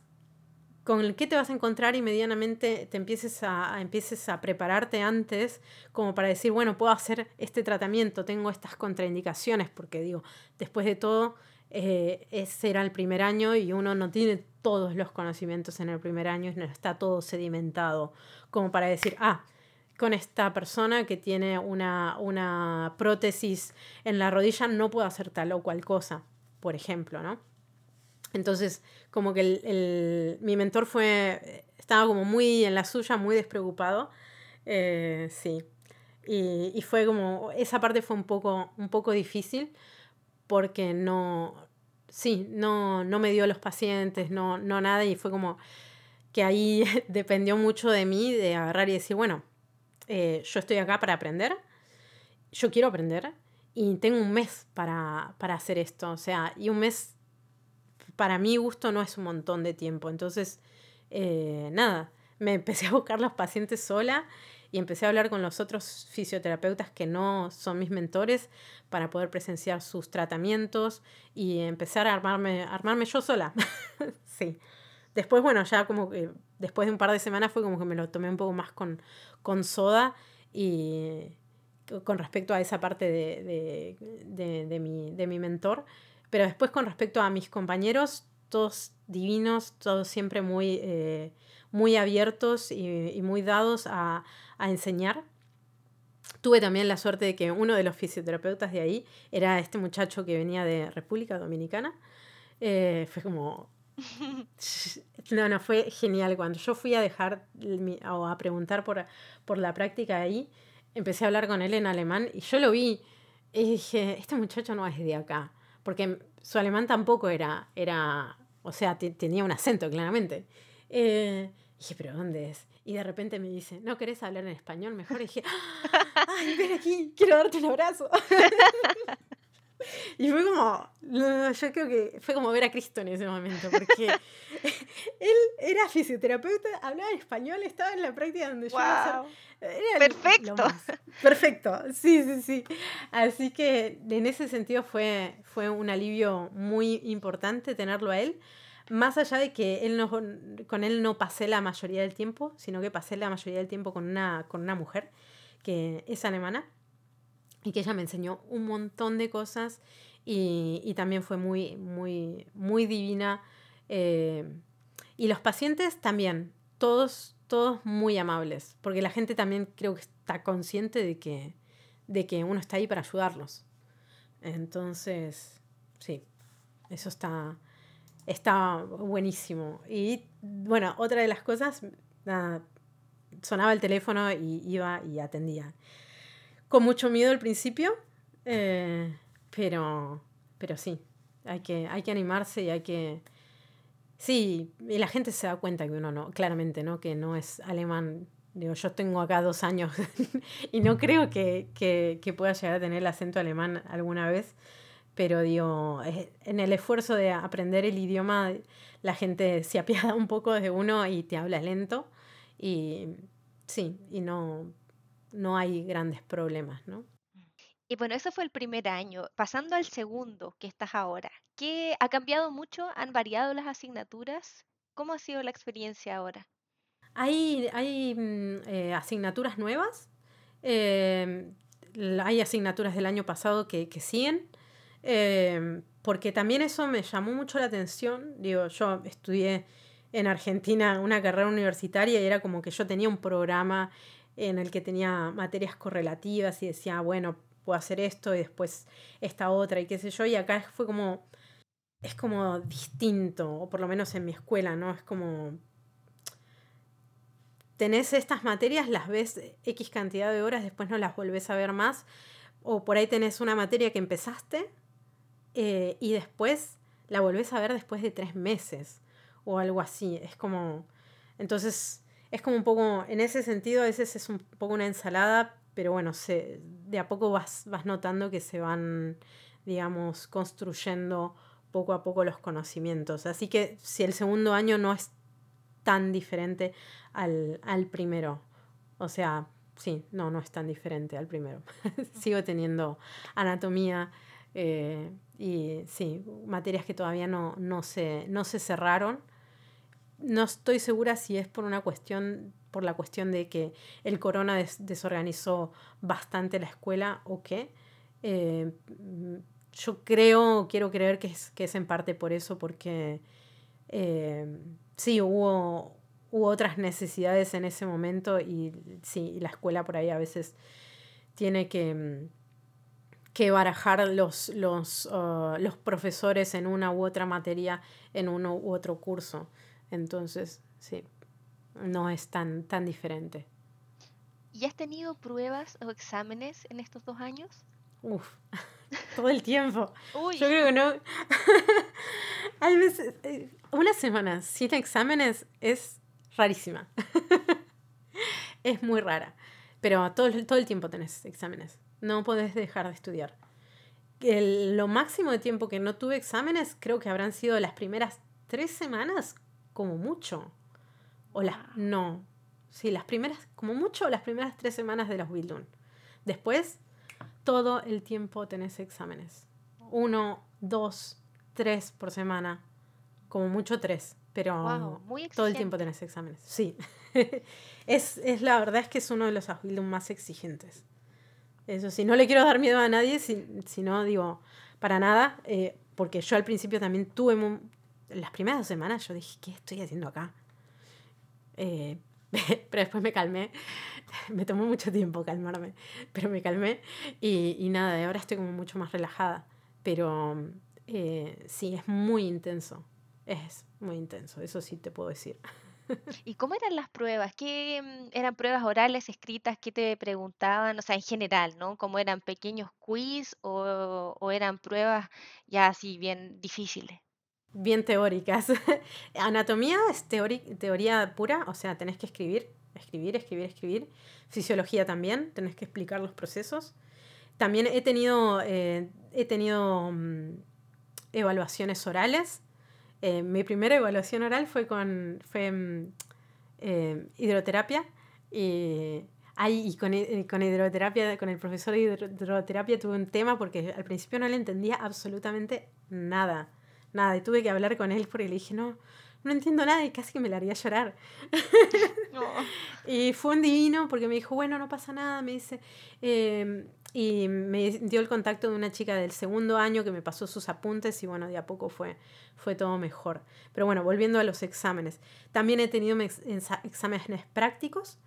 con qué te vas a encontrar y medianamente te empieces a, empieces a prepararte antes como para decir, bueno, puedo hacer este tratamiento, tengo estas contraindicaciones, porque digo, después de todo, eh, ese era el primer año y uno no tiene todos los conocimientos en el primer año y no está todo sedimentado como para decir, ah, con esta persona que tiene una, una prótesis en la rodilla no puedo hacer tal o cual cosa, por ejemplo, ¿no? Entonces, como que el, mi mentor fue, estaba como muy en la suya, muy despreocupado, eh, sí. Y, y, fue como, esa parte fue un poco, un poco difícil porque no, sí, no, no me dio los pacientes, no, no nada, y fue como que ahí dependió mucho de mí de agarrar y decir, bueno, eh, yo estoy acá para aprender, yo quiero aprender y tengo un mes para, para hacer esto, o sea, y un mes para mi gusto no es un montón de tiempo, entonces, eh, nada, me empecé a buscar los pacientes sola y empecé a hablar con los otros fisioterapeutas que no son mis mentores para poder presenciar sus tratamientos y empezar a armarme, armarme yo sola. sí. Después, bueno, ya como que después de un par de semanas fue como que me lo tomé un poco más con, con soda y con respecto a esa parte de, de, de, mi, de mi mentor. Pero después con respecto a mis compañeros, todos divinos, todos siempre muy, eh, muy abiertos y, muy dados a, enseñar. Tuve también la suerte de que uno de los fisioterapeutas de ahí era este muchacho que venía de República Dominicana. Eh, fue como... No, no, fue genial. Cuando yo fui a dejar o a preguntar por, por la práctica ahí, empecé a hablar con él en alemán y yo lo vi y dije, este muchacho no es de acá, porque su alemán tampoco era, era o sea, tenía un acento claramente. Eh, dije, pero ¿dónde es? Y de repente me dice, ¿no querés hablar en español mejor? Dije, ¡ay, ven aquí! Quiero darte un abrazo. Y fue como, yo creo que fue como ver a Cristo en ese momento, porque él era fisioterapeuta, hablaba español, estaba en la práctica donde yo iba a Perfecto. Perfecto, sí, sí, sí. Así que en ese sentido fue, fue un alivio muy importante tenerlo a él. Más allá de que él no, con él no pasé la mayoría del tiempo, sino que pasé la mayoría del tiempo con una, con una mujer que es alemana y que ella me enseñó un montón de cosas y, también fue muy, muy, muy divina. Eh, y los pacientes también, todos, todos muy amables, porque la gente también creo que está consciente de que, de que uno está ahí para ayudarlos. Entonces, sí, eso está, está buenísimo. Y bueno, otra de las cosas, sonaba el teléfono y iba y atendía con mucho miedo al principio, eh, pero, pero sí, hay que, hay que animarse y hay que... Sí, y la gente se da cuenta que uno no, claramente, ¿no? Que no es alemán. Digo, yo tengo acá dos años y no creo que, que, pueda llegar a tener el acento alemán alguna vez, pero digo, en el esfuerzo de aprender el idioma, la gente se apiada un poco de uno y te habla lento. Y sí, y no, no hay grandes problemas, ¿no? Y bueno, eso fue el primer año. Pasando al segundo, que estás ahora, ¿qué ha cambiado mucho? ¿Han variado las asignaturas? ¿Cómo ha sido la experiencia ahora? Hay, hay mm, eh, asignaturas nuevas. Em, hay asignaturas del año pasado que, que siguen. Em, porque también eso me llamó mucho la atención. Digo, yo estudié en Argentina una carrera universitaria y era como que yo tenía un programa en el que tenía materias correlativas y decía, bueno, puedo hacer esto y después esta otra y qué sé yo. Y acá fue como, es como distinto, o por lo menos en mi escuela, ¿no? Es como, tenés estas materias, las ves X cantidad de horas, después no las volvés a ver más. O por ahí tenés una materia que empezaste eh, y después la volvés a ver después de tres meses o algo así. Es como, entonces es como un poco, en ese sentido a veces es un poco una ensalada, pero bueno, se, de a poco vas, vas notando que se van, digamos, construyendo poco a poco los conocimientos. Así que si el segundo año no es tan diferente al, al primero, o sea, sí, no, no es tan diferente al primero. Sigo teniendo anatomía eh, y sí, materias que todavía no, no, se, no se cerraron no estoy segura si es por una cuestión, por la cuestión de que el corona desorganizó bastante la escuela o qué. Eh, yo creo, quiero creer que es, que es en parte por eso, porque eh, sí, hubo, hubo otras necesidades en ese momento y sí, la escuela por ahí a veces tiene que, que barajar los, los, uh, los profesores en una u otra materia en uno u otro curso. Entonces, sí, no es tan, tan diferente. ¿Y has tenido pruebas o exámenes en estos dos años? Uf, todo el tiempo. Yo creo que no. Hay veces, eh, una semana sin exámenes es rarísima. es muy rara. Pero todo, todo el tiempo tenés exámenes. No podés dejar de estudiar. lo máximo de tiempo que no tuve exámenes creo que habrán sido las primeras tres semanas como mucho. O las, no, sí, las primeras, como mucho, las primeras tres semanas de los Bildung. Después, todo el tiempo tenés exámenes. Uno, dos, tres por semana. Como mucho tres, pero todo el tiempo tenés exámenes. Sí. es, es, la verdad es que es uno de los Bildung más exigentes. Eso sí, no le quiero dar miedo a nadie, si, si no digo, para nada. Eh, porque yo al principio también tuve, las primeras dos semanas yo dije, ¿qué estoy haciendo acá? Eh, pero después me calmé, me tomó mucho tiempo calmarme, pero me calmé y, y nada, de ahora estoy como mucho más relajada, pero eh, sí, es muy intenso, es muy intenso, eso sí te puedo decir. ¿Y cómo eran las pruebas? ¿Qué mm, eran pruebas orales, escritas? ¿Qué te preguntaban? O sea, en general, ¿no? ¿Cómo eran pequeños quiz o, o eran pruebas ya así bien difíciles? Bien teóricas. Anatomía es teoría pura, o sea, tenés que escribir, escribir, escribir, escribir. Fisiología también, tenés que explicar los procesos. También he tenido, eh, he tenido mm, evaluaciones orales eh, mi primera evaluación oral fue con fue, mm, eh, hidroterapia y, y con, con, hidroterapia, con el profesor de hidroterapia tuve un tema porque al principio no le entendía absolutamente nada, nada, y tuve que hablar con él porque le dije, no, no entiendo nada y casi que me la haría llorar. y fue un divino porque me dijo, bueno, no pasa nada, me dice, em, y me dio el contacto de una chica del segundo año que me pasó sus apuntes y bueno, de a poco fue, fue todo mejor. Pero bueno, volviendo a los exámenes. También he tenido exámenes prácticos.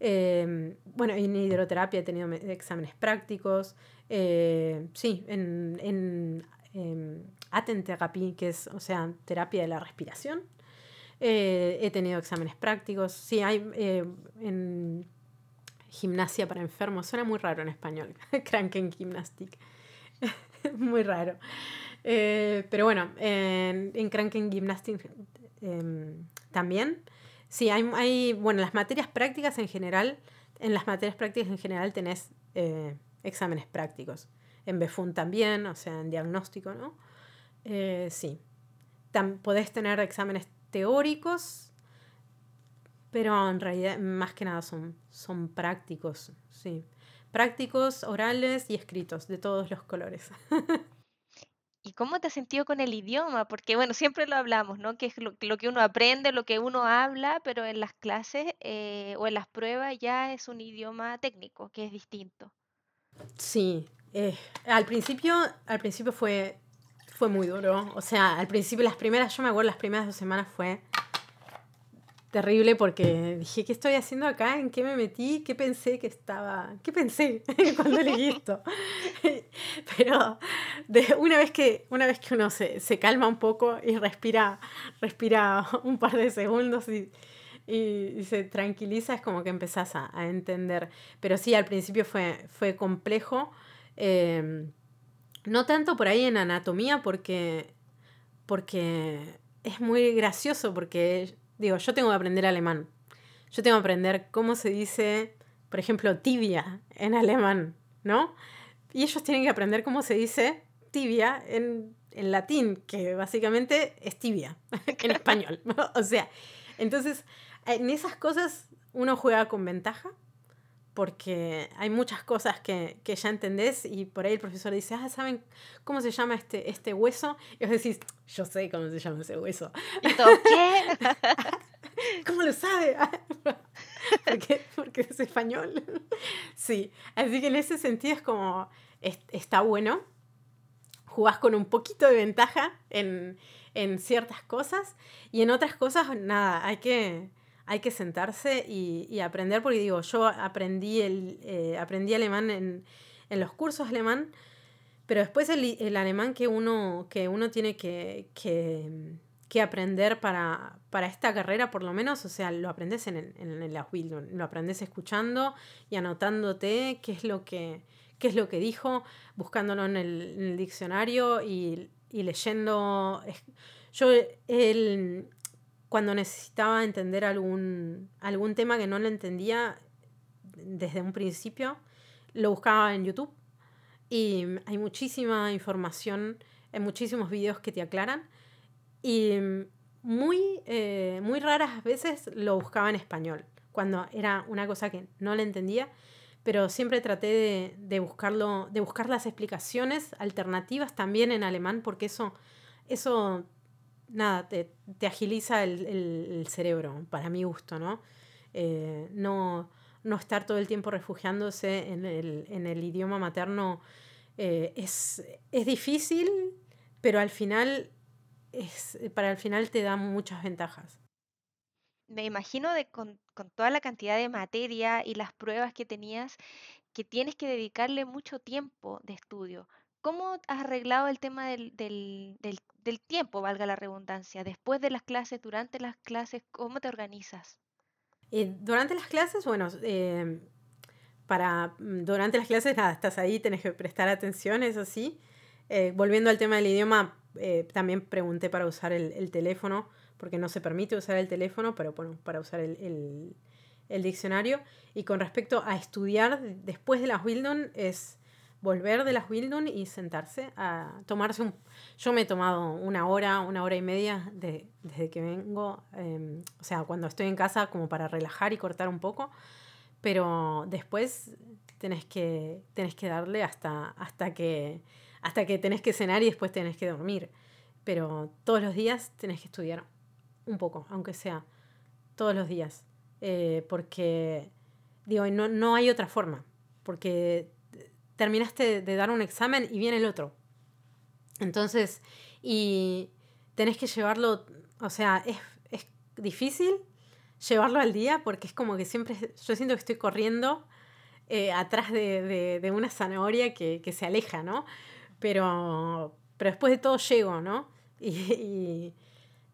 Em, bueno, en hidroterapia he tenido exámenes prácticos. Eh, sí, en, en eh, que es, o sea, terapia de la respiración. Eh, he tenido exámenes prácticos. Sí, hay eh, en gimnasia para enfermos. Suena muy raro en español. Kranken Gymnastic. muy raro. Eh, pero bueno, en, en Kranken Gymnastic em, también. Sí, hay, hay, bueno, las materias prácticas en general, en las materias prácticas en general tenés exámenes prácticos. En BEFUN también, o sea, en diagnóstico, ¿no? sí. podés tener exámenes teóricos, pero en realidad más que nada son, son prácticos, sí. Prácticos, orales y escritos, de todos los colores. ¿Y cómo te has sentido con el idioma? Porque, bueno, siempre lo hablamos, ¿no? Que es lo, que uno aprende, lo que uno habla, pero en las clases eh, o en las pruebas ya es un idioma técnico, que es distinto. Sí, eh, al, principio, al principio fue fue muy duro. O sea, al principio, las primeras, yo me acuerdo, las primeras dos semanas fue terrible porque dije, ¿qué estoy haciendo acá? ¿En qué me metí? ¿Qué pensé que estaba? ¿Qué pensé cuando leí esto? Pero de una vez que, una vez que uno se, se, calma un poco y respira, respira un par de segundos y, y, se tranquiliza, es como que empezás a, a, entender. Pero sí, al principio fue, fue complejo. Eh, no tanto por ahí en anatomía porque, porque es muy gracioso porque, digo, yo tengo que aprender alemán. Yo tengo que aprender cómo se dice, por ejemplo, tibia en alemán, ¿no? Y ellos tienen que aprender cómo se dice tibia en, en latín, que básicamente es tibia en español. o sea, entonces, en esas cosas uno juega con ventaja porque hay muchas cosas que, que, ya entendés y por ahí el profesor dice, ah, ¿saben cómo se llama este, este hueso? Y vos decís, yo sé cómo se llama ese hueso. ¿Y todo qué? ¿Cómo lo sabe? porque, porque es español. sí, así que en ese sentido es como, está bueno, jugás con un poquito de ventaja en, en ciertas cosas y en otras cosas, nada, hay que hay que sentarse y, aprender, porque digo, yo aprendí, el, eh, aprendí alemán en, los cursos alemán, pero después el, alemán que uno, que uno tiene que, que, aprender para, para, esta carrera, por lo menos, o sea, lo aprendes en el, en la lo aprendes escuchando y anotándote qué es lo que, qué es lo que dijo, buscándolo en el, diccionario y, y leyendo. Yo, el, cuando necesitaba entender algún, algún tema que no lo entendía desde un principio, lo buscaba en YouTube. Y hay muchísima información, hay muchísimos videos que te aclaran. Y muy, eh, muy raras veces lo buscaba en español, cuando era una cosa que no le entendía, pero siempre traté de, de buscarlo, de buscar las explicaciones alternativas también en alemán, porque eso, eso nada, te, agiliza el, cerebro, para mi gusto, ¿no? Eh, ¿no? no estar todo el tiempo refugiándose en el, idioma materno eh, es, difícil, pero al final, es, para el final te da muchas ventajas. Me imagino de con, con toda la cantidad de materia y las pruebas que tenías, que tienes que dedicarle mucho tiempo de estudio. ¿Cómo has arreglado el tema del, del, del, tiempo, valga la redundancia? Después de las clases, durante las clases, ¿cómo te organizas? Eh, durante las clases, bueno, eh, para, mm, durante las clases, nada, estás ahí, tenés que prestar atención, eso sí. Eh, volviendo al tema del idioma, también pregunté para usar el, el, teléfono, porque no se permite usar el teléfono, pero bueno, para usar el, el, el diccionario. Y con respecto a estudiar después de las Wildon, es volver de las Wildon y sentarse a tomarse un... Yo me he tomado una hora, una hora y media de, desde que vengo, eh, o sea, cuando estoy en casa como para relajar y cortar un poco, pero después tenés que, tenés que darle hasta, hasta, que, hasta que tenés que cenar y después tenés que dormir. Pero todos los días tenés que estudiar un poco, aunque sea todos los días, eh, porque, digo, no, no hay otra forma, porque terminaste de dar un examen y viene el otro. Entonces, y tenés que llevarlo, o sea, es, es difícil llevarlo al día porque es como que siempre, yo siento que estoy corriendo eh, atrás de, de, de, una zanahoria que, que, se aleja, ¿no? Pero, pero después de todo llego, ¿no? Y, y,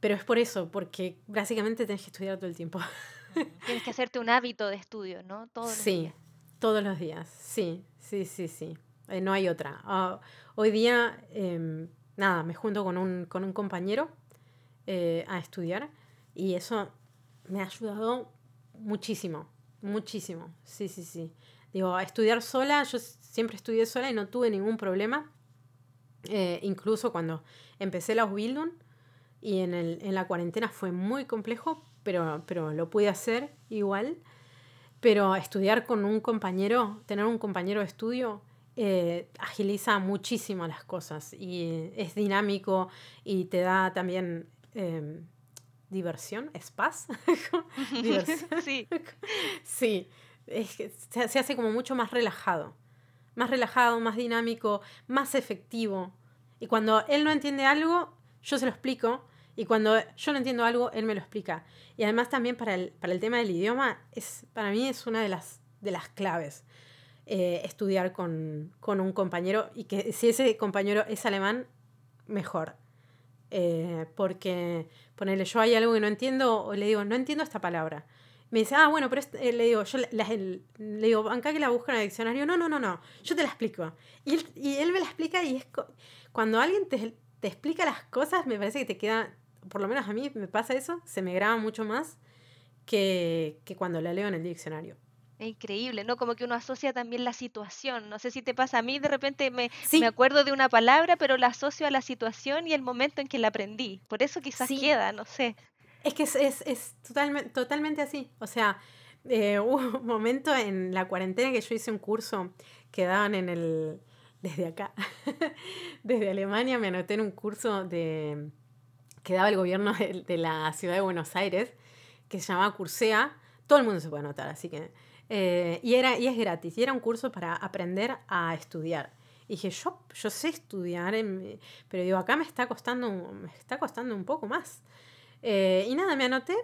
pero es por eso, porque básicamente tenés que estudiar todo el tiempo. Tienes que hacerte un hábito de estudio, ¿no? Todos los sí, días. todos los días, sí. Sí, sí, sí. Eh, no hay otra. Uh, hoy día, eh, nada, me junto con un, con un compañero eh, a estudiar y eso me ha ayudado muchísimo, muchísimo. Sí, sí, sí. Digo, a estudiar sola, yo siempre estudié sola y no tuve ningún problema. Eh, incluso cuando empecé la Bildung y en, el, en la cuarentena fue muy complejo, pero, pero lo pude hacer igual. Pero estudiar con un compañero, tener un compañero de estudio, eh, agiliza muchísimo las cosas y es dinámico y te da también eh, diversión, es paz. diversión. sí. sí, es que se, se hace como mucho más relajado, más relajado, más dinámico, más efectivo. Y cuando él no entiende algo, yo se lo explico y cuando yo no entiendo algo, él me lo explica. Y además también para el, para el tema del idioma, es, para mí es una de las, de las claves. Eh, estudiar con, con, un compañero y que si ese compañero es alemán, mejor. Eh, porque ponerle yo hay algo que no entiendo o le digo, no entiendo esta palabra. Me dice, ah, bueno, pero eh, le digo, yo la, le digo, acá que la busco en el diccionario. No, no, no, no, yo te la explico. Y él, y él me la explica y es cuando alguien te, te explica las cosas, me parece que te queda por lo menos a mí me pasa eso, se me graba mucho más que, que cuando la leo en el diccionario. Es increíble, ¿no? Como que uno asocia también la situación. No sé si te pasa a mí, de repente me, sí. me acuerdo de una palabra, pero la asocio a la situación y el momento en que la aprendí. Por eso quizás sí. queda, no sé. Es que es, es, es totalmente, totalmente así. O sea, eh, hubo un momento en la cuarentena que yo hice un curso que daban en el... Desde acá, desde Alemania, me anoté en un curso de que daba el gobierno de, la ciudad de Buenos Aires, que se llamaba Cursea. Todo el mundo se puede anotar, así que... Eh, y, era, y es gratis, y era un curso para aprender a estudiar. Y dije, yo, yo sé estudiar, en, pero digo, acá me está costando, me está costando un poco más. Eh, y nada, me anoté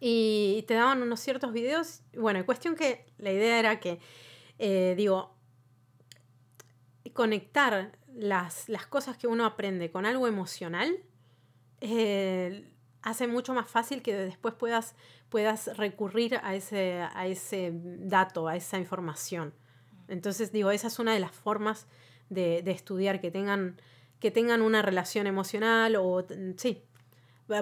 y te daban unos ciertos videos. Bueno, cuestión que la idea era que, eh, digo, conectar las, las cosas que uno aprende con algo emocional eh, hace mucho más fácil que después puedas, puedas recurrir a ese, a ese dato, a esa información. Entonces, digo, esa es una de las formas de, de estudiar, que tengan, que tengan una relación emocional o, sí,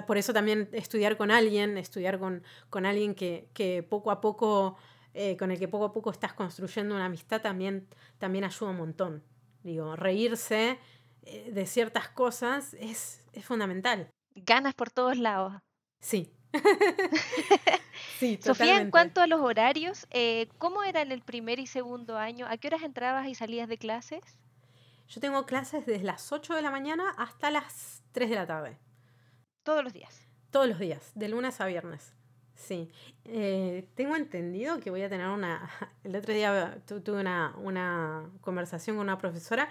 por eso también estudiar con alguien, estudiar con, con alguien que, que, poco a poco, eh, con el que poco a poco estás construyendo una amistad, también, también ayuda un montón. Digo, reírse eh, de ciertas cosas es, es fundamental. Ganas por todos lados. Sí. sí Sofía, en cuanto a los horarios, eh, ¿cómo era en el primer y segundo año? ¿A qué horas entrabas y salías de clases? Yo tengo clases desde las 8 de la mañana hasta las 3 de la tarde. ¿Todos los días? Todos los días, de lunes a viernes. Sí. Eh, tengo entendido que voy a tener una... El otro día tuve una, una conversación con una profesora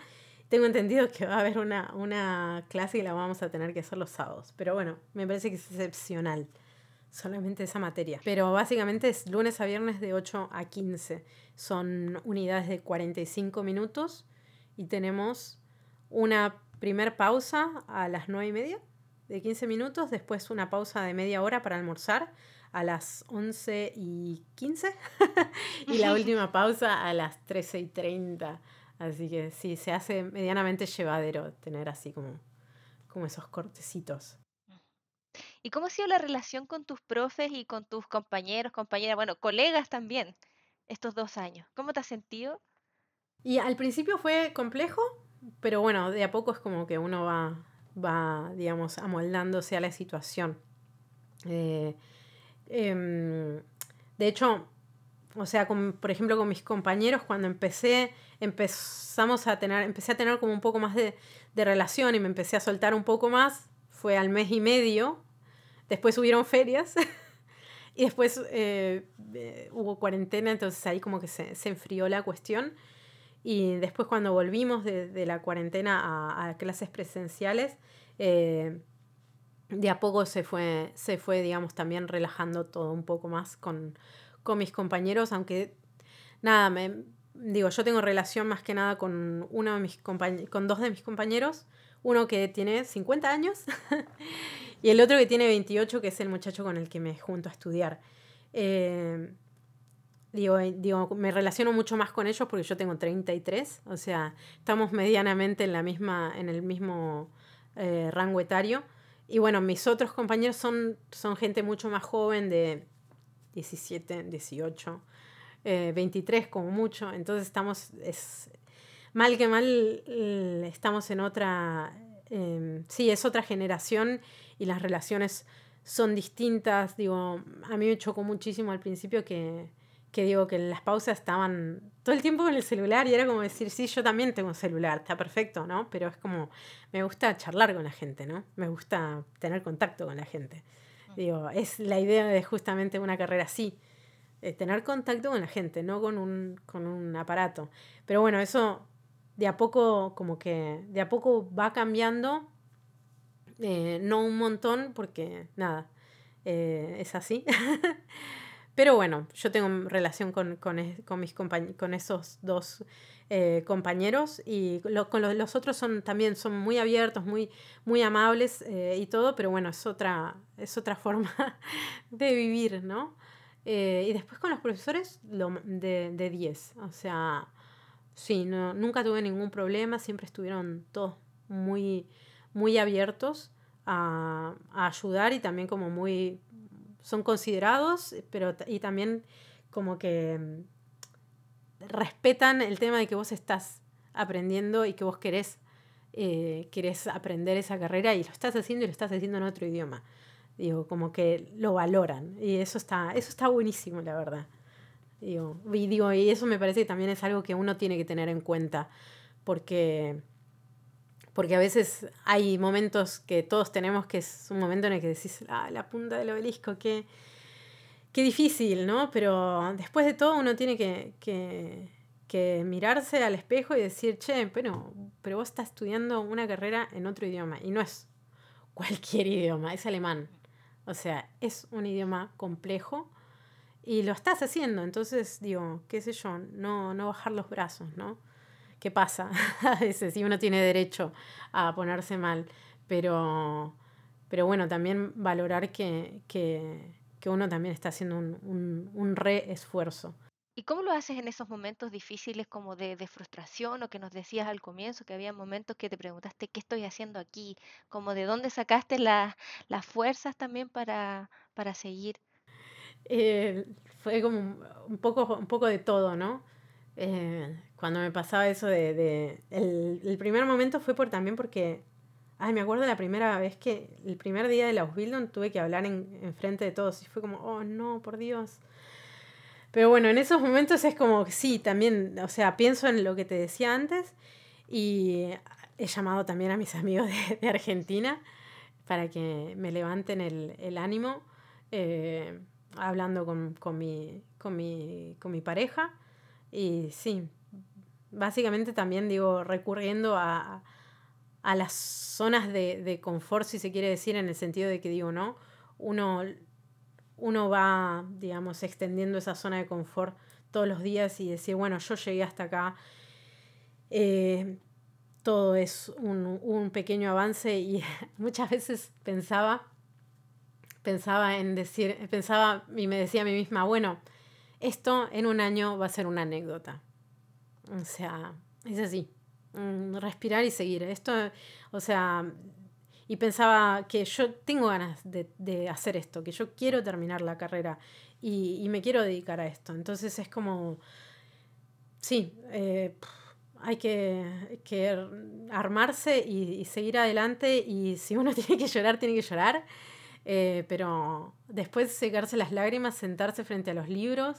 tengo entendido que va a haber una, una clase y la vamos a tener que hacer los sábados. Pero bueno, me parece que es excepcional solamente esa materia. Pero básicamente es lunes a viernes de 8 a 15. Son unidades de 45 minutos y tenemos una primer pausa a las 9 y media de 15 minutos, después una pausa de media hora para almorzar a las 11 y 15 y la última pausa a las 13 y 30. Así que sí, se hace medianamente llevadero tener así como, como esos cortecitos. ¿Y cómo ha sido la relación con tus profes y con tus compañeros, compañeras, bueno, colegas también, estos dos años? ¿Cómo te has sentido? Y al principio fue complejo, pero bueno, de a poco es como que uno va, va digamos, amoldándose a la situación. Eh, em, de hecho, o sea, por ejemplo, con mis compañeros, cuando empecé, empezamos a tener, empecé a tener como un poco más de, de relación y me empecé a soltar un poco más, fue al mes y medio, Después hubieron ferias y después eh, eh, hubo cuarentena, entonces ahí como que se, enfrió la cuestión. Y después cuando volvimos de, la cuarentena a, clases presenciales, eh, de a poco se fue, se fue, digamos, también relajando todo un poco más con, con mis compañeros, aunque nada, me, digo, yo tengo relación más que nada con uno de mis con dos de mis compañeros, uno que tiene 50 años y el otro que tiene 28, que es el muchacho con el que me junto a estudiar. Eh, digo, eh, digo, me relaciono mucho más con ellos porque yo tengo 33, o sea, estamos medianamente en, la misma, en el mismo eh, rango etario. Y bueno, mis otros compañeros son, son gente mucho más joven, de 17, 18, 23 como mucho. Entonces estamos, es, mal que mal, estamos en otra, em, sí, es otra generación y las relaciones son distintas. Digo, a mí me chocó muchísimo al principio que, que digo que las pausas estaban todo el tiempo con el celular y era como decir, sí, yo también tengo celular, está perfecto, ¿no? Pero es como, me gusta charlar con la gente, ¿no? Me gusta tener contacto con la gente. Digo, es la idea de justamente una carrera así, tener contacto con la gente, no con un, con un aparato. Pero bueno, eso de a poco, como que de a poco va cambiando eh, no un montón, porque nada, eh, es así. Pero bueno, yo tengo relación con, con, mis con esos dos eh, compañeros y con los, otros son también son muy abiertos, muy, muy amables y todo, pero bueno, es otra, es otra forma de vivir, ¿no? Y después con los profesores lo, de 10, o sea, sí, no, nunca tuve ningún problema, siempre estuvieron todos muy, muy abiertos a, ayudar y también como muy, son considerados, pero y también como que mm, respetan el tema de que vos estás aprendiendo y que vos querés, eh, querés aprender esa carrera y lo estás haciendo y lo estás haciendo en otro idioma. Digo, como que lo valoran y eso está, eso está buenísimo, la verdad. Digo, y, digo, y eso me parece que también es algo que uno tiene que tener en cuenta, porque porque a veces hay momentos que todos tenemos que es un momento en el que decís, ah, la punta del obelisco, qué, qué difícil, ¿no? Pero después de todo uno tiene que, que, que, mirarse al espejo y decir, che, pero, pero vos estás estudiando una carrera en otro idioma y no es cualquier idioma, es alemán. O sea, es un idioma complejo y lo estás haciendo. Entonces, digo, qué sé yo, no, no bajar los brazos, ¿no? qué pasa a veces y uno tiene derecho a ponerse mal, pero, pero bueno, también valorar que, que, que uno también está haciendo un, un, un re esfuerzo. ¿Y cómo lo haces en esos momentos difíciles como de, frustración o que nos decías al comienzo que había momentos que te preguntaste qué estoy haciendo aquí? Como de dónde sacaste las fuerzas también para, seguir. Eh, fue como un poco, un poco de todo, ¿no? Eh, cuando me pasaba eso de... el, primer momento fue por también porque... Ay, me acuerdo la primera vez que... El primer día de la Ausbildung tuve que hablar en, en frente de todos y fue como, oh no, por Dios. Pero bueno, en esos momentos es como sí, también, o sea, pienso en lo que te decía antes y he llamado también a mis amigos de, de Argentina para que me levanten el, el ánimo, eh, hablando con, con, mi, con, mi, con mi pareja y sí, básicamente también digo, recurriendo a, a las zonas de, de, confort, si se quiere decir, en el sentido de que digo, ¿no? Uno, uno va, digamos, extendiendo esa zona de confort todos los días y decir, bueno, yo llegué hasta acá. Eh, todo es un, un, pequeño avance y muchas veces pensaba, pensaba en decir, pensaba y me decía a mí misma, bueno, esto en un año va a ser una anécdota. O sea, es así. Mm, respirar y seguir. Esto, o sea, y pensaba que yo tengo ganas de, de hacer esto, que yo quiero terminar la carrera y, y, me quiero dedicar a esto. Entonces es como, sí, eh, hay que, que armarse y, seguir adelante y si uno tiene que llorar, tiene que llorar. Eh, pero después secarse las lágrimas, sentarse frente a los libros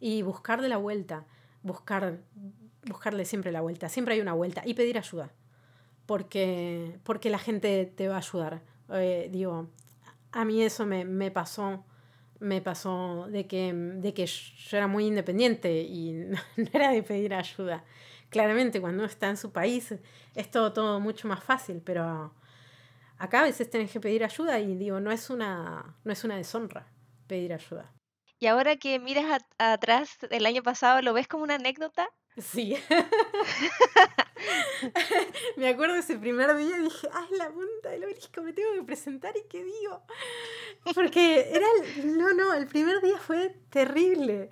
y buscar de la vuelta, buscar buscarle siempre la vuelta, siempre hay una vuelta y pedir ayuda, porque, porque la gente te va a ayudar. Eh, digo, a mí eso me, me, pasó, me pasó de que, de que yo era muy independiente y no, era de pedir ayuda. Claramente cuando uno está en su país es todo, todo mucho más fácil, pero acá a veces tenés que pedir ayuda y digo, no es una, no es una deshonra pedir ayuda. Y ahora que miras atrás del año pasado, ¿lo ves como una anécdota? Sí. me acuerdo ese primer día y dije, ¡ay, la punta del obelisco! Me tengo que presentar y qué digo. Porque era, el, no, no, el primer día fue terrible.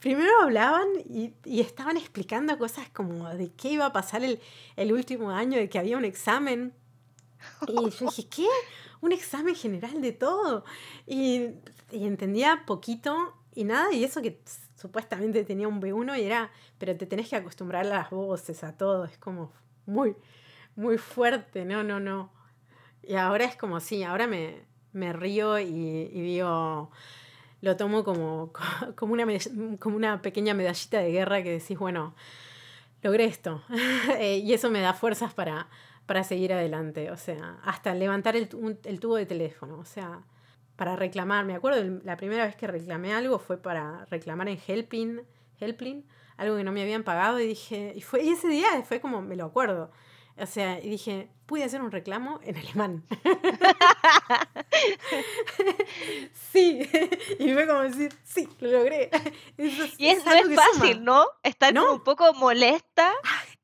Primero hablaban y, y, estaban explicando cosas como de qué iba a pasar el, el último año, de que había un examen. Y yo dije, ¿qué? Un examen general de todo. Y, y entendía poquito y nada, y eso que supuestamente tenía un B1 y era, pero te tenés que acostumbrar a las voces, a todo, es como muy, muy fuerte, no, no, no. Y ahora es como, sí, ahora me, me río y, y digo, lo tomo como, como, una, como una pequeña medallita de guerra que decís, bueno, logré esto. Eh, y eso me da fuerzas para, para seguir adelante, o sea, hasta levantar el, el tubo de teléfono, o sea, para reclamar. Me acuerdo la primera vez que reclamé algo fue para reclamar en Helping, Helping, algo que no me habían pagado y dije, y fue y ese día fue como, me lo acuerdo. O sea, y dije, pude hacer un reclamo en alemán. sí, y fue como decir, sí, lo logré. Eso, y es, no es fácil, ¿no? Estar ¿No? un poco molesta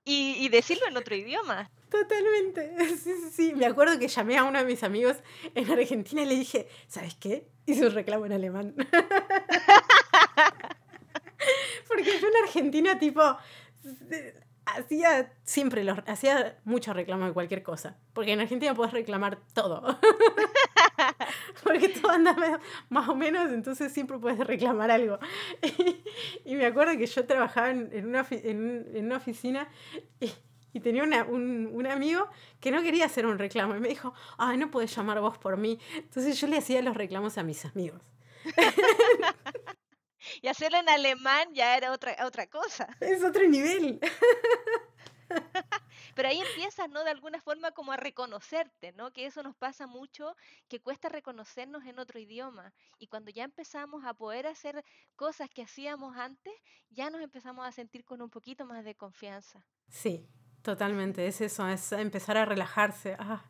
y, y decirlo en otro idioma. Totalmente. Sí, sí, sí. Me acuerdo que llamé a uno de mis amigos en Argentina y le dije, ¿sabes qué? Hice un reclamo en alemán. Porque yo en Argentina, tipo, hacía siempre, los, hacía mucho reclamo de cualquier cosa. Porque en Argentina puedes reclamar todo. Porque todo anda más o menos, entonces siempre puedes reclamar algo. Y, me acuerdo que yo trabajaba en, en, una, en, en una oficina y, y tenía una, un, un, amigo que no quería hacer un reclamo y me dijo, ay, no puedes llamar vos por mí. Entonces yo le hacía los reclamos a mis amigos. y hacerlo en alemán ya era otra, otra cosa. Es otro nivel. Pero ahí empiezas, ¿no? De alguna forma como a reconocerte, ¿no? Que eso nos pasa mucho, que cuesta reconocernos en otro idioma. Y cuando ya empezamos a poder hacer cosas que hacíamos antes, ya nos empezamos a sentir con un poquito más de confianza. Sí, Totalmente, es eso, es empezar a relajarse. Ah,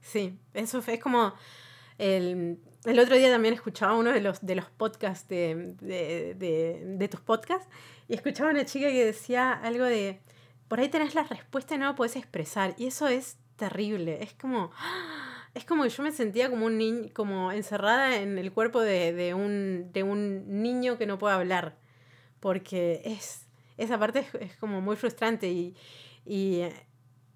sí, eso es como... El, el otro día también escuchaba uno de los, de los podcasts de, de, de, tus podcasts y escuchaba una chica que decía algo de, por ahí tenés la respuesta y no lo podés expresar. Y eso es terrible, es como... Es como que yo me sentía como un niño, como encerrada en el cuerpo de, de, un, de un niño que no puede hablar. Porque es, esa parte es, es como muy frustrante y, y,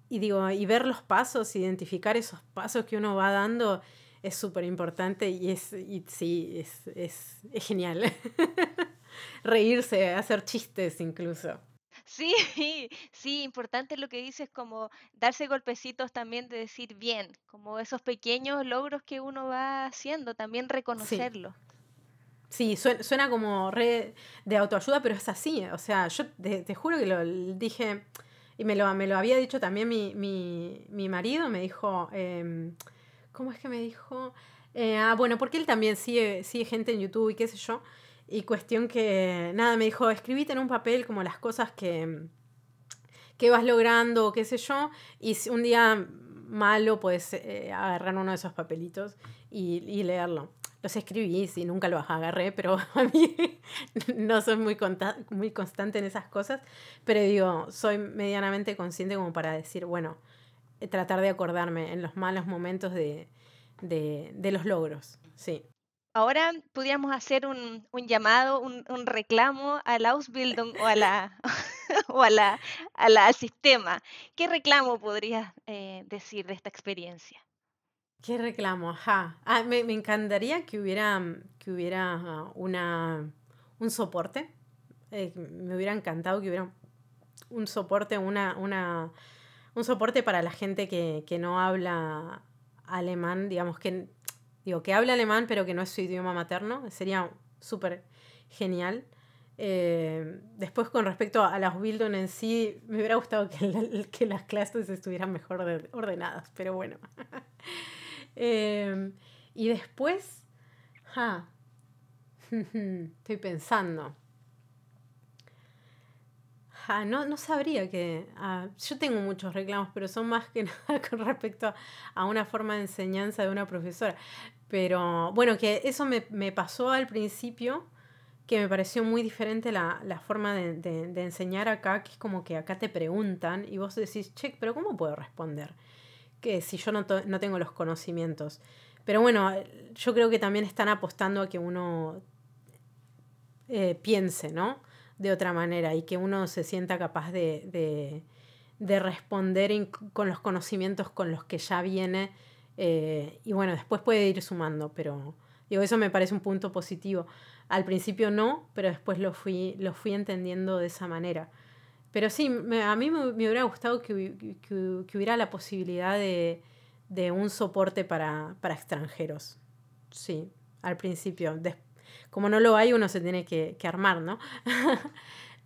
y, digo, y ver los pasos, identificar esos pasos que uno va dando es súper importante y, es, y sí, es, es, es genial. Reírse, hacer chistes incluso. Sí, sí, importante lo que dices, como darse golpecitos también de decir bien, como esos pequeños logros que uno va haciendo, también reconocerlo. Sí, suena, suena, como re de autoayuda, pero es así. O sea, yo te, te juro que lo dije, y me lo, me lo había dicho también mi, mi, mi marido, me dijo, eh, ¿cómo es que me dijo? Eh, ah, bueno, porque él también sigue, sigue gente en YouTube y qué sé yo. Y cuestión que, nada, me dijo, escribite en un papel como las cosas que, qué vas logrando, qué sé yo, y si un día malo puedes eh, agarrar uno de esos papelitos y, y leerlo los escribí, y nunca los agarré, pero a mí no soy muy, muy constante en esas cosas, pero digo, soy medianamente consciente como para decir, bueno, eh, tratar de acordarme en los malos momentos de, de, los logros, sí. Ahora pudiéramos hacer un, un llamado, un, reclamo al Ausbildung o, a la, o a la, a la, al sistema. ¿Qué reclamo podrías eh, decir de esta experiencia? ¿Qué reclamo? Ajá. Ah, me, me, encantaría que hubiera, que hubiera una, un soporte. Eh, me hubiera encantado que hubiera un soporte, una, una, un soporte para la gente que, que no habla alemán, digamos que, digo, que habla alemán pero que no es su idioma materno. Sería súper genial. Eh, después, con respecto a las Bildung en sí, me hubiera gustado que, que las clases estuvieran mejor ordenadas, pero bueno. Em, y después, estoy pensando. no, no sabría que... Ah, yo tengo muchos reclamos, pero son más que nada con respecto a una forma de enseñanza de una profesora. Pero bueno, que eso me, me pasó al principio, que me pareció muy diferente la, la forma de, de, de, enseñar acá, que es como que acá te preguntan y vos decís, che, pero ¿cómo puedo responder? Que si yo no, no tengo los conocimientos. Pero bueno, yo creo que también están apostando a que uno eh, piense, ¿no? De otra manera y que uno se sienta capaz de, de, responder con los conocimientos con los que ya viene. Eh, y bueno, después puede ir sumando, pero digo, eso me parece un punto positivo. Al principio no, pero después lo fui, lo fui entendiendo de esa manera. Pero sí, a mí me, hubiera gustado que, hubiera la posibilidad de, un soporte para, extranjeros. Sí, al principio. como no lo hay, uno se tiene que, armar, ¿no?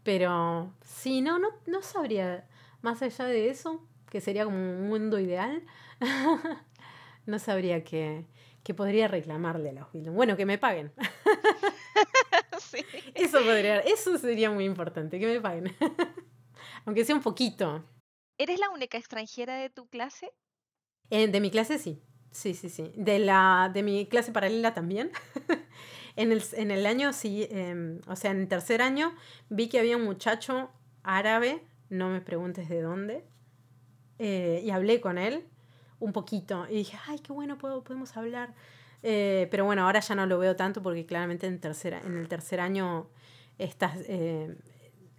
Pero sí, no, no, no sabría. Más allá de eso, que sería como un mundo ideal, no sabría que, podría reclamarle a los Bildung. Bueno, que me paguen. Eso podría, eso sería muy importante, que me paguen. Aunque sea un poquito. ¿Eres la única extranjera de tu clase? Eh, de mi clase sí. Sí, sí, sí. De, la, de mi clase paralela también. en, el, en, el, año, sí, em, o sea, en el tercer año vi que había un muchacho árabe, no me preguntes de dónde, eh, y hablé con él un poquito. Y dije, ay, qué bueno, puedo, podemos hablar. Eh, pero bueno, ahora ya no lo veo tanto porque claramente en, tercera, en el tercer año estás,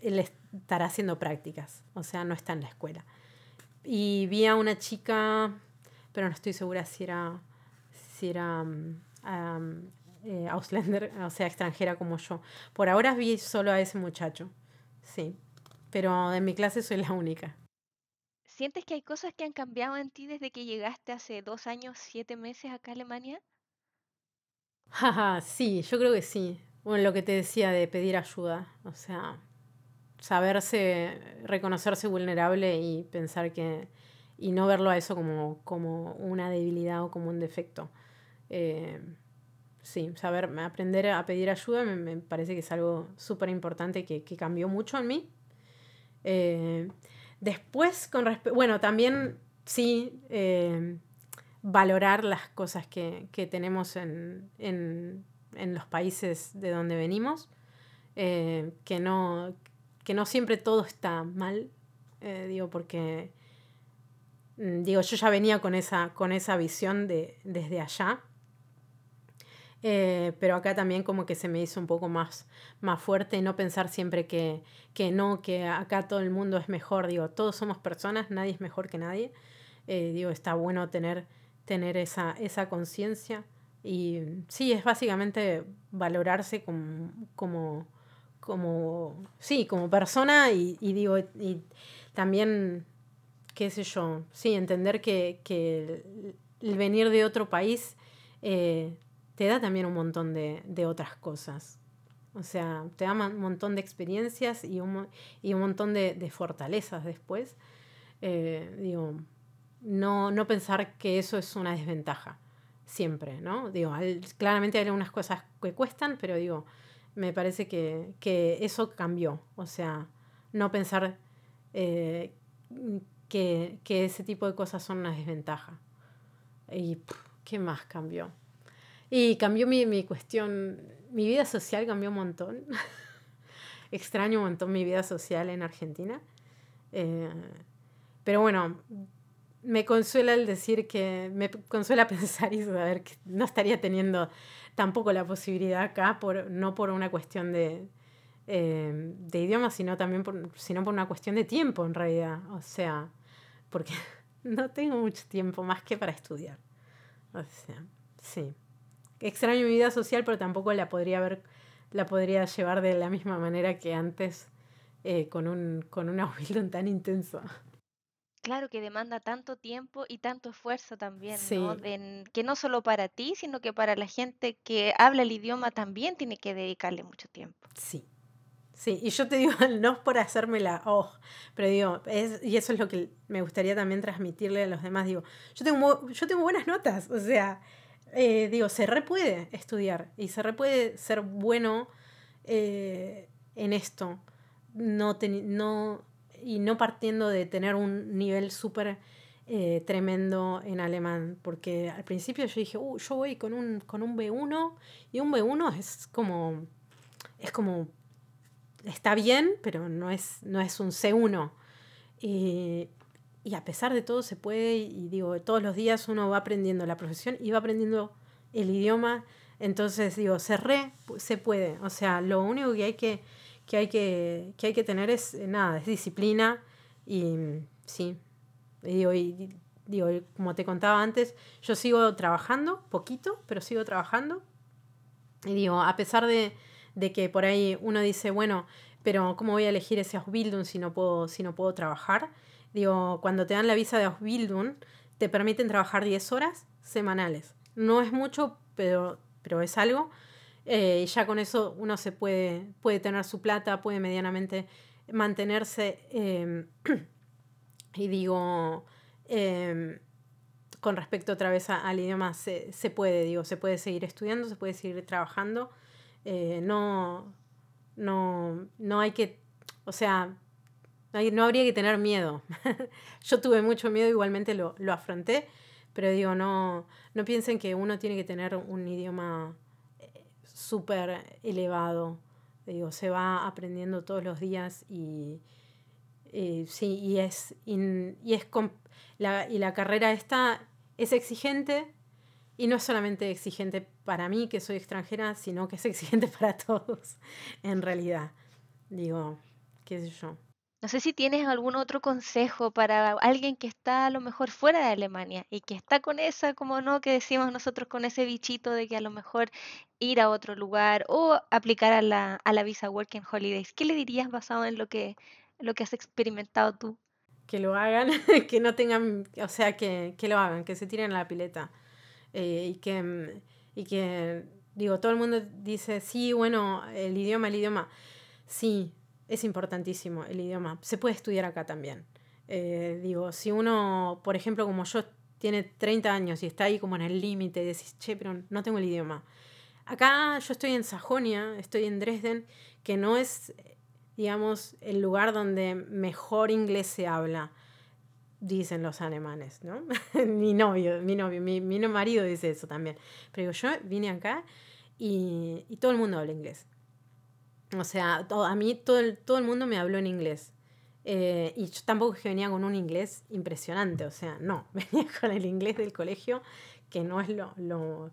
él estará haciendo prácticas, o sea, no está en la escuela. Y vi a una chica, pero no estoy segura si era, si era um, eh, Auslander, o sea, extranjera como yo. Por ahora vi solo a ese muchacho, sí, pero en mi clase soy la única. ¿Sientes que hay cosas que han cambiado en ti desde que llegaste hace dos años, siete meses acá a Alemania? sí, yo creo que sí. Bueno, lo que te decía de pedir ayuda, o sea, saberse, reconocerse vulnerable y pensar que, y no verlo a eso como, como una debilidad o como un defecto. Eh, sí, saber, aprender a pedir ayuda me, parece que es algo súper importante que, que, cambió mucho en mí. Eh, después, con bueno, también sí, eh, valorar las cosas que, que tenemos en, en, en, los países de donde venimos. que, no, que no siempre todo está mal, eh, digo, porque, mm, digo, yo ya venía con esa, con esa visión de, desde allá, eh, pero acá también como que se me hizo un poco más, más fuerte no pensar siempre que, que, no, que acá todo el mundo es mejor, digo, todos somos personas, nadie es mejor que nadie, eh, digo, está bueno tener, tener esa, esa conciencia y sí, es básicamente valorarse como, como como, sí, como persona y, digo, y también, qué sé yo, sí, entender que, el venir de otro país eh, te da también un montón de, otras cosas. O sea, te da un montón de experiencias y un, y un montón de, fortalezas después. Eh, digo, no, no pensar que eso es una desventaja, siempre, ¿no? Digo, claramente hay algunas cosas que cuestan, pero digo, me parece que, eso cambió. O sea, no pensar eh, que, ese tipo de cosas son una desventaja. Y ¿qué más cambió? Y cambió mi, mi cuestión, mi vida social cambió un montón. Extraño un montón mi vida social en Argentina. Eh, pero bueno, me consuela el decir que, me consuela pensar y saber que no estaría teniendo tampoco la posibilidad acá, por, no por una cuestión de, eh, de idioma, sino también por, sino por una cuestión de tiempo en realidad. O sea, porque no tengo mucho tiempo más que para estudiar. O sea, sí. Extraño mi vida social, pero tampoco la podría ver, la podría llevar de la misma manera que antes eh, con, un, con una tan intenso. Claro que demanda tanto tiempo y tanto esfuerzo también, ¿no? que no solo para ti, sino que para la gente que habla el idioma también tiene que dedicarle mucho tiempo. Sí, sí, y yo te digo, no es por hacerme la oh, pero digo, es, y eso es lo que me gustaría también transmitirle a los demás, digo, yo tengo, yo tengo buenas notas, o sea, eh, digo, se re puede estudiar y se re puede ser bueno eh, en esto, no, no y no partiendo de tener un nivel súper eh, tremendo en alemán, porque al principio yo dije, uh, yo voy con un, con un B1 y un B1 es como, es como, está bien, pero no es, no es un C1. Y, y a pesar de todo se puede, y digo, todos los días uno va aprendiendo la profesión y va aprendiendo el idioma, entonces digo, se re, se puede, o sea, lo único que hay que que hay que, que, hay que tener es, eh, nada, es disciplina y sí. Y digo, como te contaba antes, yo sigo trabajando, poquito, pero sigo trabajando. Y digo, a pesar de, de que por ahí uno dice, bueno, pero ¿cómo voy a elegir ese Ausbildung si no puedo, si no puedo trabajar? Digo, cuando te dan la visa de Ausbildung, te permiten trabajar 10 horas semanales. No es mucho, pero, pero es algo. Eh, ya con eso uno se puede, puede tener su plata, puede medianamente mantenerse. Em, y digo, em, con respecto otra vez al idioma, se, se, puede, digo, se puede seguir estudiando, se puede seguir trabajando. Eh, no, no, no hay que, o sea, no habría que tener miedo. Yo tuve mucho miedo, igualmente lo, lo afronté, pero digo, no, no piensen que uno tiene que tener un idioma súper elevado. Digo, se va aprendiendo todos los días y, sí, y es, y, es la, y la carrera esta es exigente y no es solamente exigente para mí, que soy extranjera, sino que es exigente para todos, en realidad. Digo, qué sé yo. No sé si tienes algún otro consejo para alguien que está a lo mejor fuera de Alemania y que está con esa, como no, que decimos nosotros, con ese bichito de que a lo mejor ir a otro lugar o aplicar a la, a la visa Working Holidays. ¿Qué le dirías basado en lo que, lo que has experimentado tú? Que lo hagan, que no tengan, o sea, que, que lo hagan, que se tiren a la pileta. Eh, y, que, y que, digo, todo el mundo dice, sí, bueno, el idioma, el idioma. Sí, es importantísimo el idioma. Se puede estudiar acá también. Eh, digo, si uno, por ejemplo, como yo, tiene 30 años y está ahí como en el límite decís, che, pero no tengo el idioma. Acá yo estoy en Sajonia, estoy en Dresden, que no es, digamos, el lugar donde mejor inglés se habla, dicen los alemanes, ¿no? mi novio, mi novio, mi, mi marido dice eso también. Pero digo, yo vine acá y, y todo el mundo habla inglés. O sea, a mí todo el, todo el mundo me habló en inglés. Eh, y yo tampoco que venía con un inglés impresionante, o sea, no, venía con el inglés del colegio, que no es lo, lo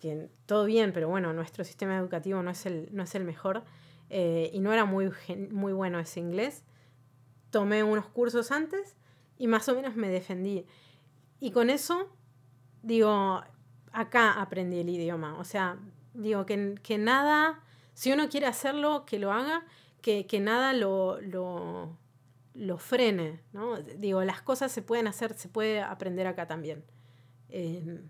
que todo bien, pero bueno, nuestro sistema educativo no es el, no es el mejor eh, y no era muy, muy bueno ese inglés. Tomé unos cursos antes y más o menos me defendí. Y con eso, digo, acá aprendí el idioma, o sea, digo que, que nada si uno quiere hacerlo, que lo haga, que, nada lo, lo, frene, ¿no? Digo, las cosas se pueden hacer, se puede aprender acá también. Em,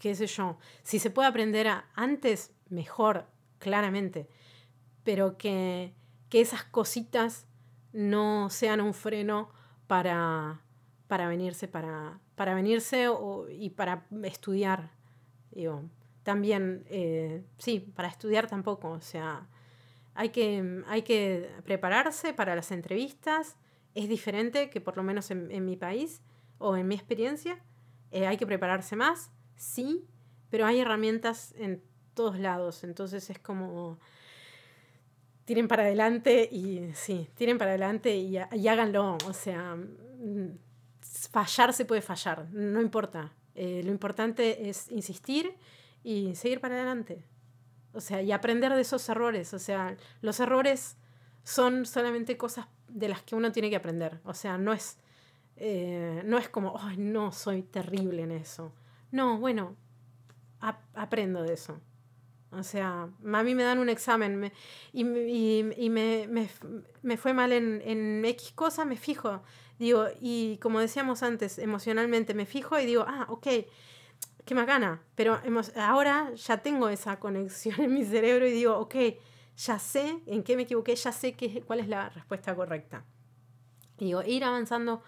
qué sé yo, si se puede aprender antes, mejor, claramente, pero que, esas cositas no sean un freno para, para venirse, para, para venirse y para estudiar. Digo, también, eh, sí, para estudiar tampoco, o sea, hay que, hay que prepararse para las entrevistas es diferente que por lo menos en, mi país o en mi experiencia. Eh, hay que prepararse más, sí, pero hay herramientas en todos lados, entonces es como tiren para adelante y sí, tiren para adelante y, háganlo, o sea, mm, fallar se puede fallar, no importa, eh, lo importante es insistir y seguir para adelante, o sea, y aprender de esos errores, o sea, los errores son solamente cosas de las que uno tiene que aprender. O sea, no es, eh, no es como, ay, no, soy terrible en eso. No, bueno, aprendo de eso. O sea, a mí me dan un examen y, y, me, me, fue mal en, en X cosa, me fijo. Digo, y como decíamos antes, emocionalmente me fijo y digo, ah, ok, qué macana. Pero ahora ya tengo esa conexión en mi cerebro y digo, ok, ya sé en qué me equivoqué, ya sé qué, cuál es la respuesta correcta. digo, ir avanzando,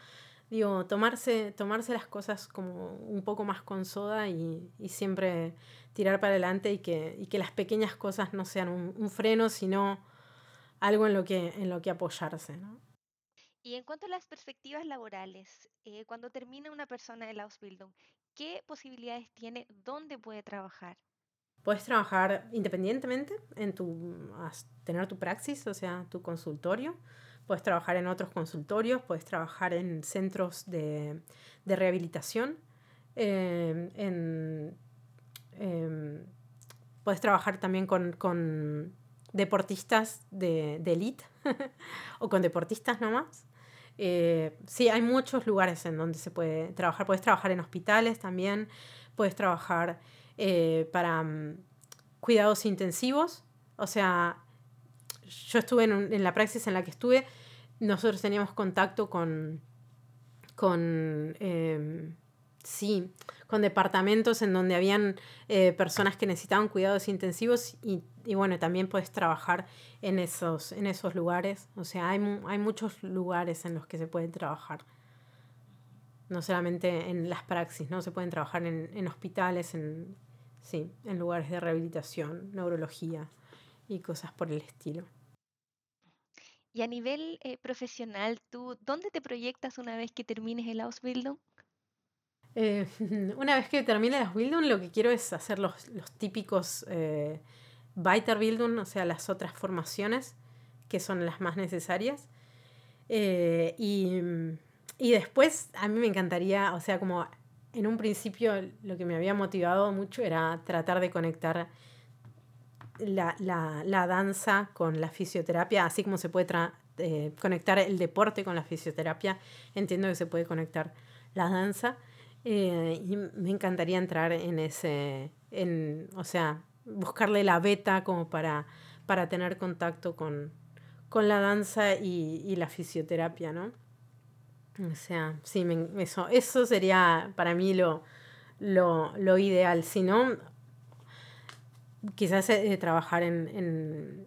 digo, tomarse, tomarse las cosas como un poco más con soda y, siempre tirar para adelante y que, que, las pequeñas cosas no sean un, freno, sino algo en lo que, en lo que apoyarse. Y en cuanto a las perspectivas laborales, eh, cuando termina una persona el Ausbildung, ¿qué posibilidades tiene? ¿Dónde puede trabajar? Puedes trabajar independientemente en tu, tener tu praxis, o sea, tu consultorio. Puedes trabajar en otros consultorios, puedes trabajar en centros de, rehabilitación, em, em, puedes trabajar también con, deportistas de, de elite o con deportistas nomás. Eh, sí, hay muchos lugares en donde se puede trabajar. Puedes trabajar en hospitales también, puedes trabajar eh, para mm, cuidados intensivos. O sea, yo estuve en, la praxis en la que estuve, nosotros teníamos contacto con, con em, sí, con departamentos en donde habían eh, personas que necesitaban cuidados intensivos y, bueno, también puedes trabajar en esos, en esos lugares. O sea, hay, hay muchos lugares en los que se puede trabajar no solamente en las praxis, ¿no? Se pueden trabajar en, en hospitales, en, Sí, en lugares de rehabilitación, neurología y cosas por el estilo. Y a nivel eh, profesional, ¿tú dónde te proyectas una vez que termines el Ausbildung? Eh, una vez que termine el Ausbildung, lo que quiero es hacer los, típicos eh, Weiterbildung, o sea, las otras formaciones que son las más necesarias. Eh, y, y después a mí me encantaría, o sea, como en un principio lo que me había motivado mucho era tratar de conectar la, danza con la fisioterapia, así como se puede eh, conectar el deporte con la fisioterapia, entiendo que se puede conectar la danza. Eh, y me encantaría entrar en ese, en, o sea, buscarle la beta como para, para tener contacto con, la danza y, la fisioterapia, ¿no? O sea, sí, eso, eso sería para mí lo, lo, ideal. Si no, quizás eh, trabajar en, en,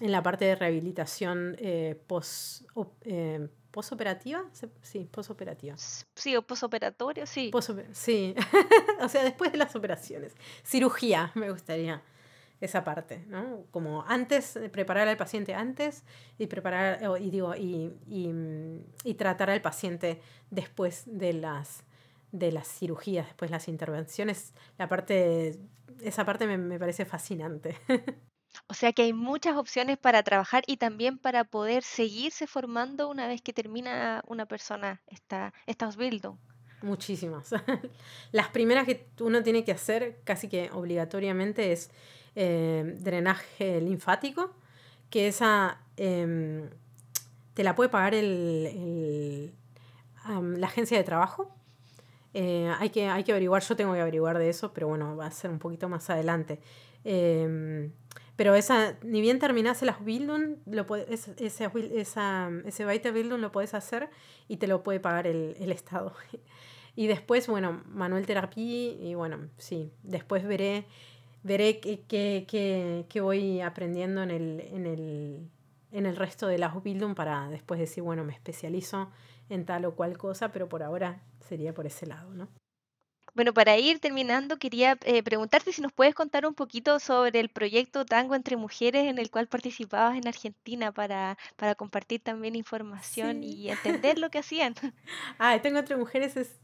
en, la parte de rehabilitación eh, post, eh, posoperativa. Sí, posoperativa. Sí, o posoperatorio, sí. sí, o sea, después de las operaciones. Cirugía, me gustaría esa parte, ¿no? Como antes, eh, preparar al paciente antes y preparar, y digo, y, y, tratar al paciente después de las, de las cirugías, después de las intervenciones. La parte, esa parte me, me parece fascinante. O sea que hay muchas opciones para trabajar y también para poder seguirse formando una vez que termina una persona esta, esta Ausbildung. Muchísimas. Las primeras que uno tiene que hacer casi que obligatoriamente es eh, drenaje linfático, que esa em, te la puede pagar el, la agencia de trabajo. Eh, hay, que, hay que averiguar, yo tengo que averiguar de eso, pero bueno, va a ser un poquito más adelante. Em, pero esa, ni bien terminase las Bildung, lo ese, esa, ese Weiterbildung lo puedes hacer y te lo puede pagar el, el Estado. y después, bueno, Manuel Terapia, y bueno, sí, después veré veré qué, voy aprendiendo en el, en, el, en el resto de las Bildung para después decir, bueno, me especializo en tal o cual cosa, pero por ahora sería por ese lado, ¿no? Bueno, para ir terminando, quería eh, preguntarte si nos puedes contar un poquito sobre el proyecto Tango entre Mujeres en el cual participabas en Argentina para, para compartir también información y entender lo que hacían. Ah, Tango entre Mujeres es,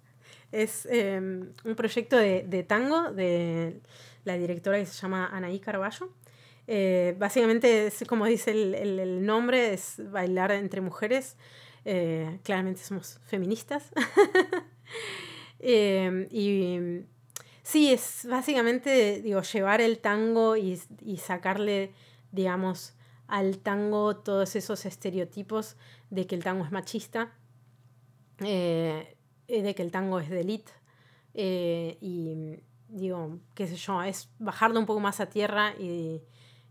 es em, un proyecto de, de, tango de la directora que se llama Anaí Carballo. Eh, básicamente, es, como dice el, el, nombre, es bailar entre mujeres. Eh, claramente somos feministas. Em, y sí, es básicamente, digo, llevar el tango y, sacarle, digamos, al tango todos esos estereotipos de que el tango es machista, eh, de que el tango es de. Eh, y digo, qué sé yo, es bajarlo un poco más a tierra y,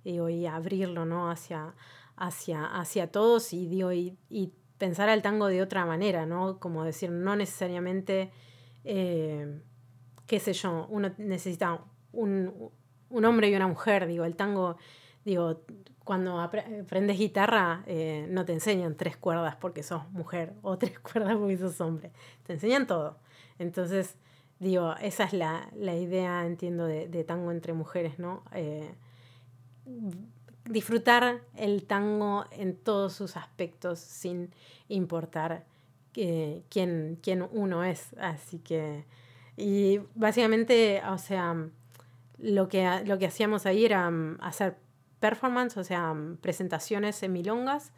y abrirlo ¿no? hacia, hacia, hacia todos y, digo, y, y pensar al tango de otra manera, ¿no? Como decir, no necesariamente eh, qué sé yo, uno necesita un, hombre y una mujer, digo, el tango, digo, cuando aprendes guitarra eh, no te enseñan tres cuerdas porque sos mujer o tres cuerdas porque sos hombre, te enseñan todo. Entonces, digo, esa es la, idea, entiendo, de, tango entre mujeres, ¿no? Eh, disfrutar el tango en todos sus aspectos sin importar quién, quién uno es. Así que, y básicamente, o sea, lo que, lo que hacíamos ahí era mm, hacer performance, o sea, mm, presentaciones en milongas.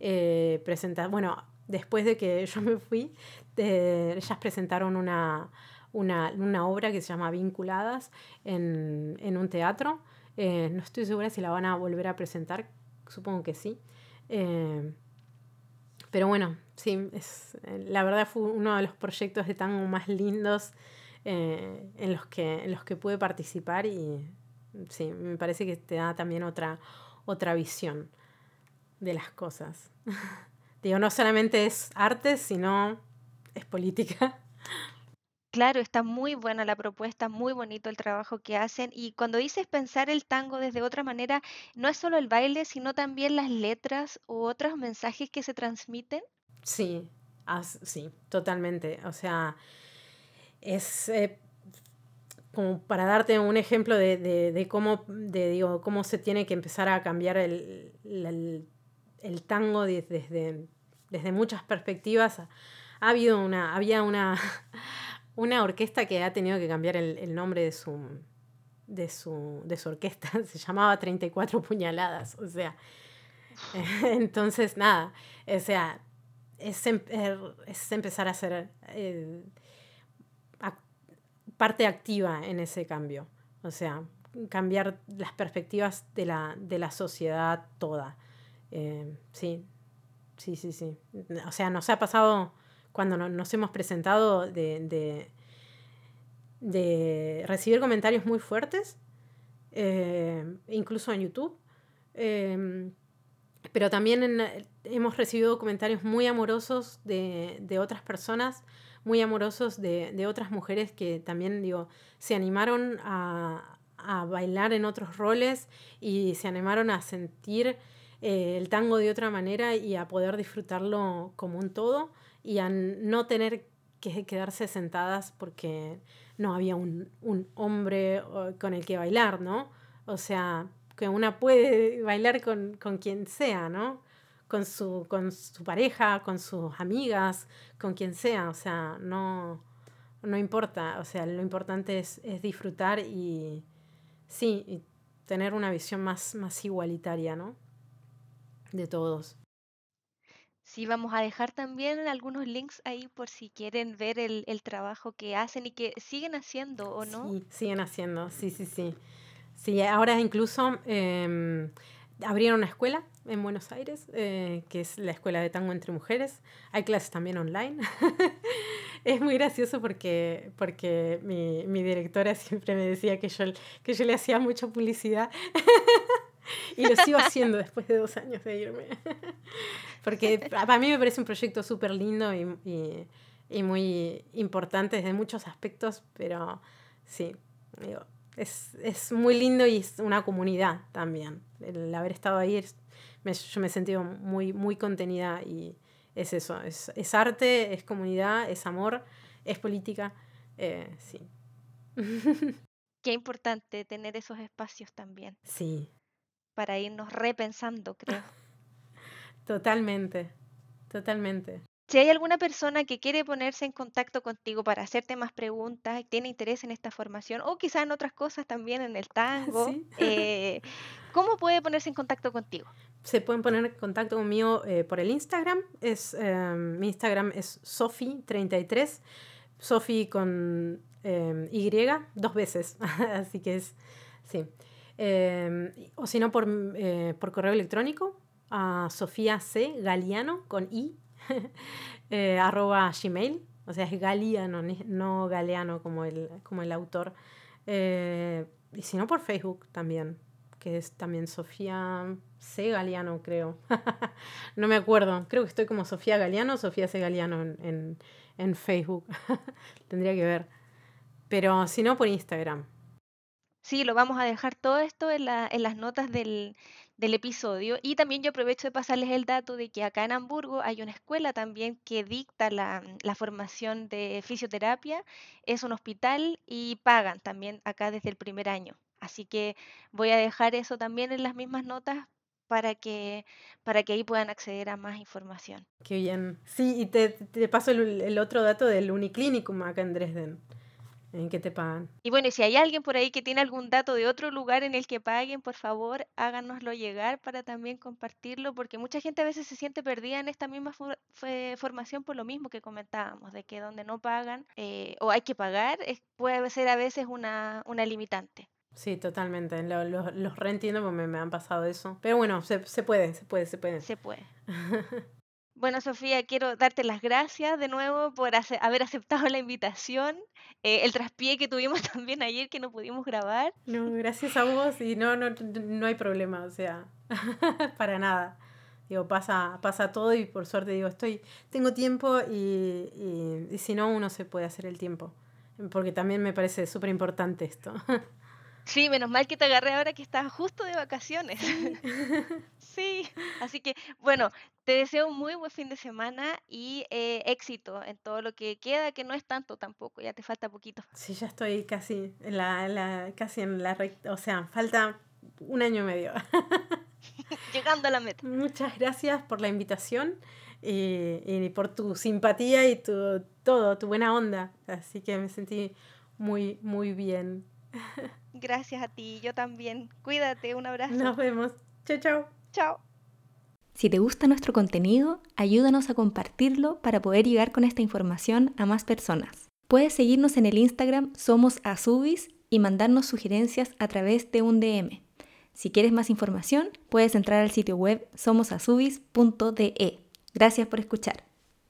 Eh, bueno, después de que yo me fui, ellas presentaron una, una, obra que se llama Vinculadas en, un teatro. Eh, no estoy segura si la van a volver a presentar, supongo que sí. Eh, pero bueno, sí, es, eh, la verdad fue uno de los proyectos de tango más lindos eh, en, los que, en los que pude participar y sí, me parece que te da también otra, otra visión de las cosas. Digo, no solamente es arte, sino es política. Claro, está muy buena la propuesta, muy bonito el trabajo que hacen. Y cuando dices pensar el tango desde otra manera, no es solo el baile, sino también las letras u otros mensajes que se transmiten. Sí, sí, totalmente. O sea, es eh, como para darte un ejemplo de, cómo, de, digo, cómo se tiene que empezar a cambiar el, tango desde, desde muchas perspectivas. Ha habido una, había una una orquesta que ha tenido que cambiar el, nombre de su, de su, de su orquesta. Se llamaba 34 puñaladas. O sea, entonces nada, o sea, es, em, er, es empezar a ser eh, parte activa en ese cambio. O sea, cambiar las perspectivas de la, de la sociedad toda. Eh, sí, sí, sí, sí. O sea, nos ha pasado cuando nos hemos presentado de, de, recibir comentarios muy fuertes, eh, incluso en YouTube. Em, pero también hemos recibido comentarios muy amorosos de, otras personas, muy amorosos de, otras mujeres que también digo, se animaron a, bailar en otros roles y se animaron a sentir eh, el tango de otra manera y a poder disfrutarlo como un todo y a no tener que quedarse sentadas porque no había un, hombre con el que bailar, ¿no? O sea, que una puede bailar con, quien sea, ¿no? Con su, con su pareja, con sus amigas, con quien sea, o sea, no, no importa, o sea, lo importante es, disfrutar y sí, tener una visión más, más igualitaria, ¿no? De todos. Sí, vamos a dejar también algunos links ahí por si quieren ver el, trabajo que hacen y que siguen haciendo o no. Sí, siguen haciendo, sí, sí, sí. Sí, ahora incluso em, abrieron una escuela en Buenos Aires, eh, que es la Escuela de Tango entre Mujeres. Hay clases también online. es muy gracioso porque, porque mi, mi, directora siempre me decía que yo, que yo le hacía mucha publicidad. y lo sigo haciendo después de dos años de irme. Porque para mí me parece un proyecto súper lindo y, y, muy importante desde muchos aspectos, pero sí, digo, es, es, muy lindo y es una comunidad también. El haber estado ahí, yo me he sentido muy, muy contenida y es eso, es, es arte, es comunidad, es amor, es política. Eh, sí, Qué importante tener esos espacios también. Sí. Para irnos repensando, creo. Totalmente, totalmente. Si hay alguna persona que quiere ponerse en contacto contigo para hacerte más preguntas, tiene interés en esta formación o quizá en otras cosas también, en el tango, eh, ¿cómo puede ponerse en contacto contigo? Se pueden poner en contacto conmigo eh, por el Instagram. Es, em, mi Instagram es Sofi33, Sofi con em, Y dos veces, así que es, sí. Em, o si no, por, eh, por correo electrónico a Sofía C. Galiano con I eh, arroba gmail, o sea, es Galiano, no Galeano como el, como el autor. Eh, y si no, por Facebook también, que es también Sofía C. Galeano, creo. no me acuerdo, creo que estoy como Sofía Galeano, Sofía C. Galeano en, en Facebook. Tendría que ver. Pero si no, por Instagram. Sí, lo vamos a dejar todo esto en, la, en las notas del, del episodio. Y también yo aprovecho de pasarles el dato de que acá en Hamburgo hay una escuela también que dicta la, formación de fisioterapia. Es un hospital y pagan también acá desde el primer año. Así que voy a dejar eso también en las mismas notas para que, para que ahí puedan acceder a más información. Qué bien. Sí, y te, te paso el, el otro dato del Uniclinicum acá en Dresden en qué te pagan. Y bueno, si hay alguien por ahí que tiene algún dato de otro lugar en el que paguen, por favor, háganoslo llegar para también compartirlo, porque mucha gente a veces se siente perdida en esta misma formación por lo mismo que comentábamos, de que donde no pagan eh, o hay que pagar, puede ser a veces una, una limitante. Sí, totalmente. los reentiendo porque me, han pasado eso. Pero bueno, se, se puede, se puede, se puede. Se puede. Bueno, Sofía, quiero darte las gracias de nuevo por haber aceptado la invitación, eh, el traspié que tuvimos también ayer que no pudimos grabar. No, gracias a vos y no, no, no hay problema, o sea, para nada. Digo, pasa, pasa todo y por suerte digo, estoy, tengo tiempo y, y, y si no, uno se puede hacer el tiempo. Porque también me parece súper importante esto. Sí, menos mal que te agarré ahora que estás justo de vacaciones. Sí, así que bueno, te deseo un muy buen fin de semana y eh, éxito en todo lo que queda, que no es tanto tampoco, ya te falta poquito. Sí, ya estoy casi en la, casi en la recta, o sea, falta un año y medio. Llegando a la meta. Muchas gracias por la invitación y, y por tu simpatía y tu todo, tu buena onda. Así que me sentí muy, muy bien. Gracias a ti, yo también. Cuídate, un abrazo. Nos vemos. Chao, chao. Chao. Si te gusta nuestro contenido, ayúdanos a compartirlo para poder llegar con esta información a más personas. Puedes seguirnos en el Instagram Somos Azubis y mandarnos sugerencias a través de un DM. Si quieres más información, puedes entrar al sitio web somosazubis.de. Gracias por escuchar.